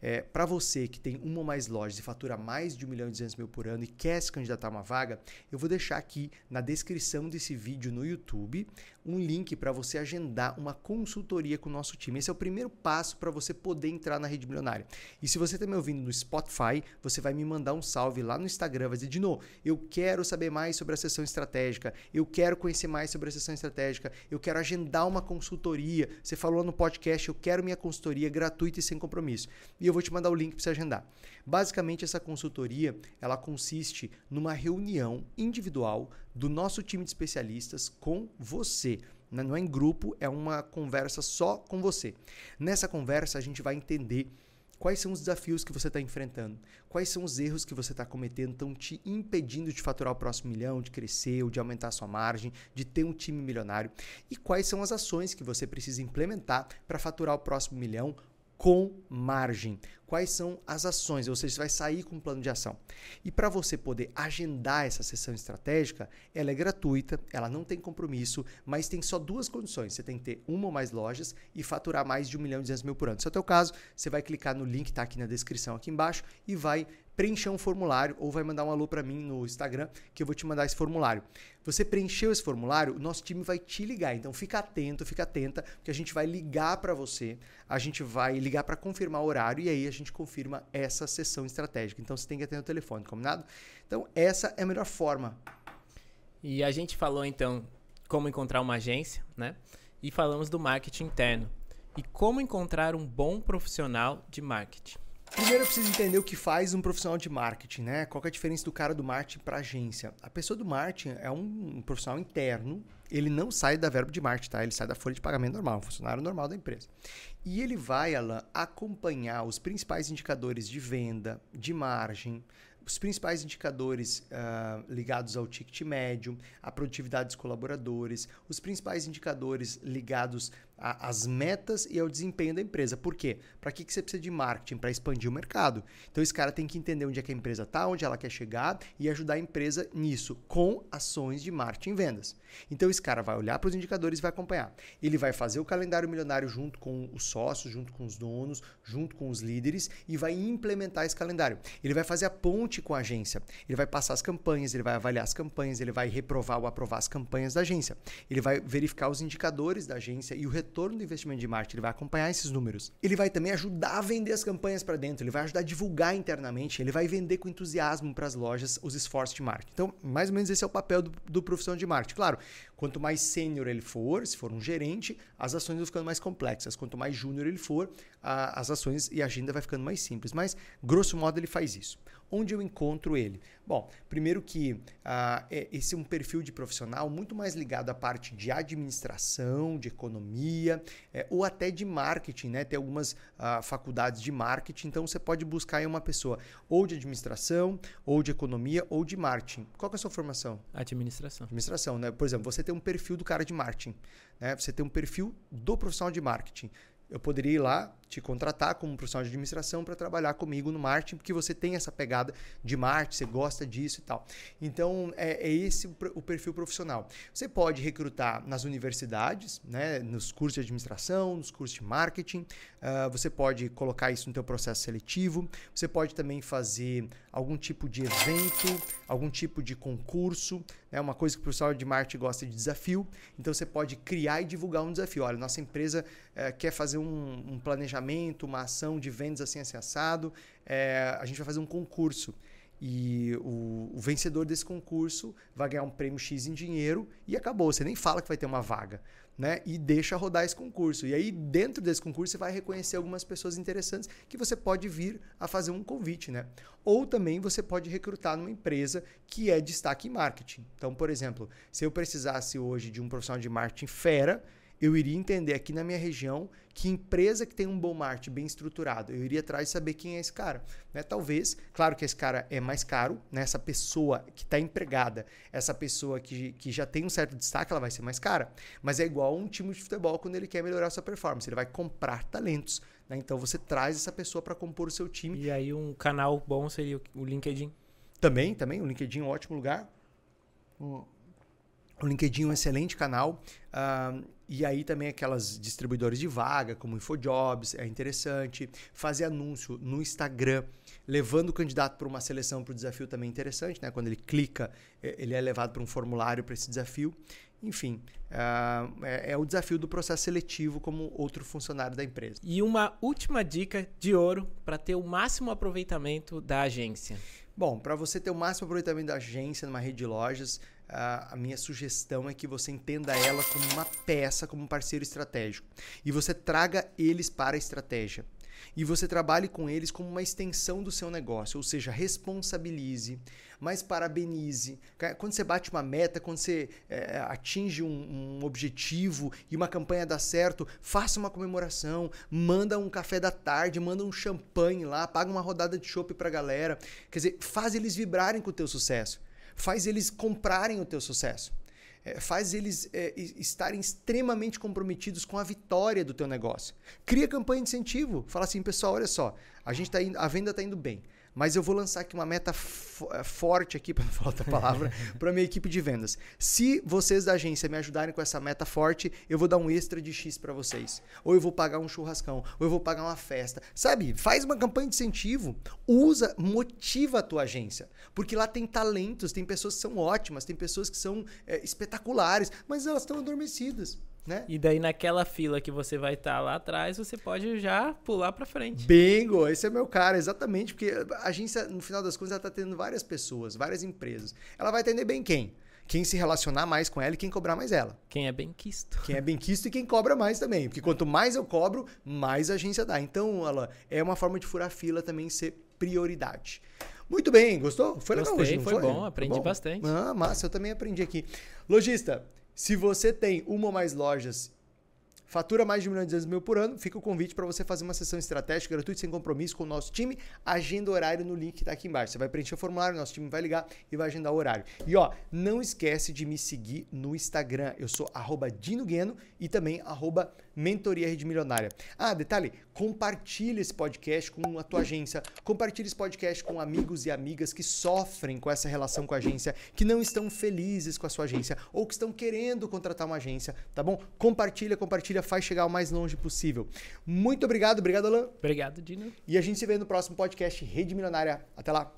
É, para você que tem uma ou mais lojas e fatura mais de 1 milhão e 200 mil por ano e quer se candidatar a uma vaga, eu vou deixar aqui na descrição desse vídeo no YouTube um link para você agendar uma consultoria com o nosso time. Esse é o primeiro passo para você poder entrar na rede milionária. E se você está me ouvindo no Spotify, você vai me mandar um salve lá no Instagram, vai dizer, Dino, eu quero saber mais sobre a sessão estratégica, eu quero conhecer mais sobre a sessão estratégica, eu quero agendar uma consultoria. Você falou no podcast, eu quero minha consultoria gratuita e sem compromisso. E eu vou te mandar o link para você agendar. Basicamente, essa consultoria ela consiste numa reunião individual do nosso time de especialistas com você. Né? Não é em grupo, é uma conversa só com você. Nessa conversa, a gente vai entender quais são os desafios que você está enfrentando, quais são os erros que você está cometendo, estão te impedindo de faturar o próximo milhão, de crescer, ou de aumentar a sua margem, de ter um time milionário, e quais são as ações que você precisa implementar para faturar o próximo milhão com margem. Quais são as ações? Ou seja, você vai sair com um plano de ação. E para você poder agendar essa sessão estratégica, ela é gratuita, ela não tem compromisso, mas tem só duas condições. Você tem que ter uma ou mais lojas e faturar mais de 1 milhão e 200 mil por ano. Se é o teu caso, você vai clicar no link que está aqui na descrição aqui embaixo e vai preencher um formulário ou vai mandar um alô para mim no Instagram que eu vou te mandar esse formulário. Você preencheu esse formulário, o nosso time vai te ligar. Então fica atento, fica atenta, porque a gente vai ligar para você, a gente vai ligar para confirmar o horário e aí a gente confirma essa sessão estratégica. Então você tem que atender o telefone, combinado? Então essa é a melhor forma. E a gente falou então como encontrar uma agência, né? E falamos do marketing interno. E como encontrar um bom profissional de marketing. Primeiro eu preciso entender o que faz um profissional de marketing, né? Qual é a diferença do cara do marketing para agência? A pessoa do marketing é um profissional interno, ele não sai da verba de marketing, tá? Ele sai da folha de pagamento normal, um funcionário normal da empresa. E ele vai, Alan, acompanhar os principais indicadores de venda, de margem, os principais indicadores uh, ligados ao ticket médio, a produtividade dos colaboradores, os principais indicadores ligados a, as metas e ao desempenho da empresa. Por quê? Para que, que você precisa de marketing? Para expandir o mercado. Então, esse cara tem que entender onde é que a empresa está, onde ela quer chegar e ajudar a empresa nisso, com ações de marketing e vendas. Então, esse cara vai olhar para os indicadores e vai acompanhar. Ele vai fazer o calendário milionário junto com os sócios, junto com os donos, junto com os líderes e vai implementar esse calendário. Ele vai fazer a ponte com a agência. Ele vai passar as campanhas, ele vai avaliar as campanhas, ele vai reprovar ou aprovar as campanhas da agência. Ele vai verificar os indicadores da agência e o retorno retorno do investimento de marketing, ele vai acompanhar esses números. Ele vai também ajudar a vender as campanhas para dentro, ele vai ajudar a divulgar internamente, ele vai vender com entusiasmo para as lojas os esforços de marketing. Então, mais ou menos esse é o papel do, do profissional de marketing. Claro, quanto mais sênior ele for, se for um gerente, as ações vão ficando mais complexas. Quanto mais júnior ele for, a, as ações e a agenda vai ficando mais simples. Mas, grosso modo, ele faz isso. Onde eu encontro ele? Bom, primeiro que uh, esse é um perfil de profissional muito mais ligado à parte de administração, de economia é, ou até de marketing, né? Tem algumas uh, faculdades de marketing, então você pode buscar em uma pessoa ou de administração, ou de economia, ou de marketing. Qual é a sua formação? Administração. Administração, né? Por exemplo, você tem um perfil do cara de marketing, né? Você tem um perfil do profissional de marketing eu poderia ir lá te contratar como profissional de administração para trabalhar comigo no marketing, porque você tem essa pegada de marketing, você gosta disso e tal. Então, é, é esse o, perfil profissional. Você pode recrutar nas universidades, né, nos cursos de administração, nos cursos de marketing, uh, você pode colocar isso no teu processo seletivo, você pode também fazer algum tipo de evento, algum tipo de concurso, né, uma coisa que o profissional de marketing gosta de desafio, então você pode criar e divulgar um desafio. Olha, nossa empresa uh, quer fazer um, um planejamento planejamento, uma ação de vendas assim, assim assado, é, a gente vai fazer um concurso. E o, o, vencedor desse concurso vai ganhar um prêmio X em dinheiro e acabou. Você nem fala que vai ter uma vaga, né? E deixa rodar esse concurso. E aí, dentro desse concurso, você vai reconhecer algumas pessoas interessantes que você pode vir a fazer um convite, né? Ou também você pode recrutar numa empresa que é destaque em marketing. Então, por exemplo, se eu precisasse hoje de um profissional de marketing fera, eu iria entender aqui na minha região que empresa que tem um bom marketing bem estruturado, eu iria atrás de saber quem é esse cara. Né? Talvez, claro que esse cara é mais caro, né? essa pessoa que está empregada, essa pessoa que, que já tem um certo destaque, ela vai ser mais cara. Mas é igual um time de futebol quando ele quer melhorar a sua performance, ele vai comprar talentos. Né? Então você traz essa pessoa para compor o seu time. E aí um canal bom seria o LinkedIn. Também, também, o LinkedIn é um ótimo lugar. O LinkedIn é um excelente canal. Uh, e aí também aquelas distribuidores de vaga, como InfoJobs, é interessante. Fazer anúncio no Instagram, levando o candidato para uma seleção para o desafio também é interessante. Né? Quando ele clica, ele é levado para um formulário para esse desafio. Enfim, uh, é, é, o desafio do processo seletivo como outro funcionário da empresa. E uma última dica de ouro para ter o máximo aproveitamento da agência. Bom, para você ter o máximo aproveitamento da agência numa rede de lojas, a, minha sugestão é que você entenda ela como uma peça, como um parceiro estratégico. E você traga eles para a estratégia. E você trabalhe com eles como uma extensão do seu negócio, ou seja, responsabilize, mas parabenize. Quando você bate uma meta, quando você é, atinge um, um, objetivo e uma campanha dá certo, faça uma comemoração, manda um café da tarde, manda um champanhe lá, paga uma rodada de chopp para a galera. Quer dizer, faz eles vibrarem com o teu sucesso faz eles comprarem o teu sucesso. é, faz eles é, estarem extremamente comprometidos com a vitória do teu negócio. Cria campanha de incentivo. Fala assim, pessoal, olha só, a gente tá indo, a venda está indo bem. Mas eu vou lançar aqui uma meta eh, forte aqui, para não falar outra palavra, para minha equipe de vendas. Se vocês da agência me ajudarem com essa meta forte, eu vou dar um extra de X para vocês. Ou eu vou pagar um churrascão, ou eu vou pagar uma festa. Sabe? Faz uma campanha de incentivo, usa, motiva a tua agência, porque lá tem talentos, tem pessoas que são ótimas, tem pessoas que são é, espetaculares, mas elas estão adormecidas. Né? E daí naquela fila que você vai estar tá lá atrás, você pode já pular para frente. Bingo, esse é meu cara, exatamente, porque a agência, no final das contas, ela está tendo várias pessoas, várias empresas. Ela vai atender bem quem? Quem se relacionar mais com ela e quem cobrar mais ela. Quem é bem quisto. Quem é bem quisto e quem cobra mais também. Porque quanto mais eu cobro, mais a agência dá. Então, ela é uma forma de furar fila também ser prioridade. Muito bem, gostou? Foi legal Gostei, hoje, foi, foi, bom, aprendi foi bom? bastante. Ah, massa, eu também aprendi aqui. Lojista, se você tem uma ou mais lojas fatura mais de um milhão de mil por ano, fica o convite para você fazer uma sessão estratégica gratuita, sem compromisso com o nosso time. Agenda horário no link que está aqui embaixo. Você vai preencher o formulário, nosso time vai ligar e vai agendar o horário. E ó, não esquece de me seguir no Instagram. Eu sou arroba Dino Gueno e também arroba Mentoria Rede Milionária. Ah, detalhe, compartilhe esse podcast com a tua agência, compartilhe esse podcast com amigos e amigas que sofrem com essa relação com a agência, que não estão felizes com a sua agência ou que estão querendo contratar uma agência, tá bom? Compartilha, compartilha, faz chegar o mais longe possível. Muito obrigado, obrigado, Alan. Obrigado, Dino. E a gente se vê no próximo podcast Rede Milionária. Até lá.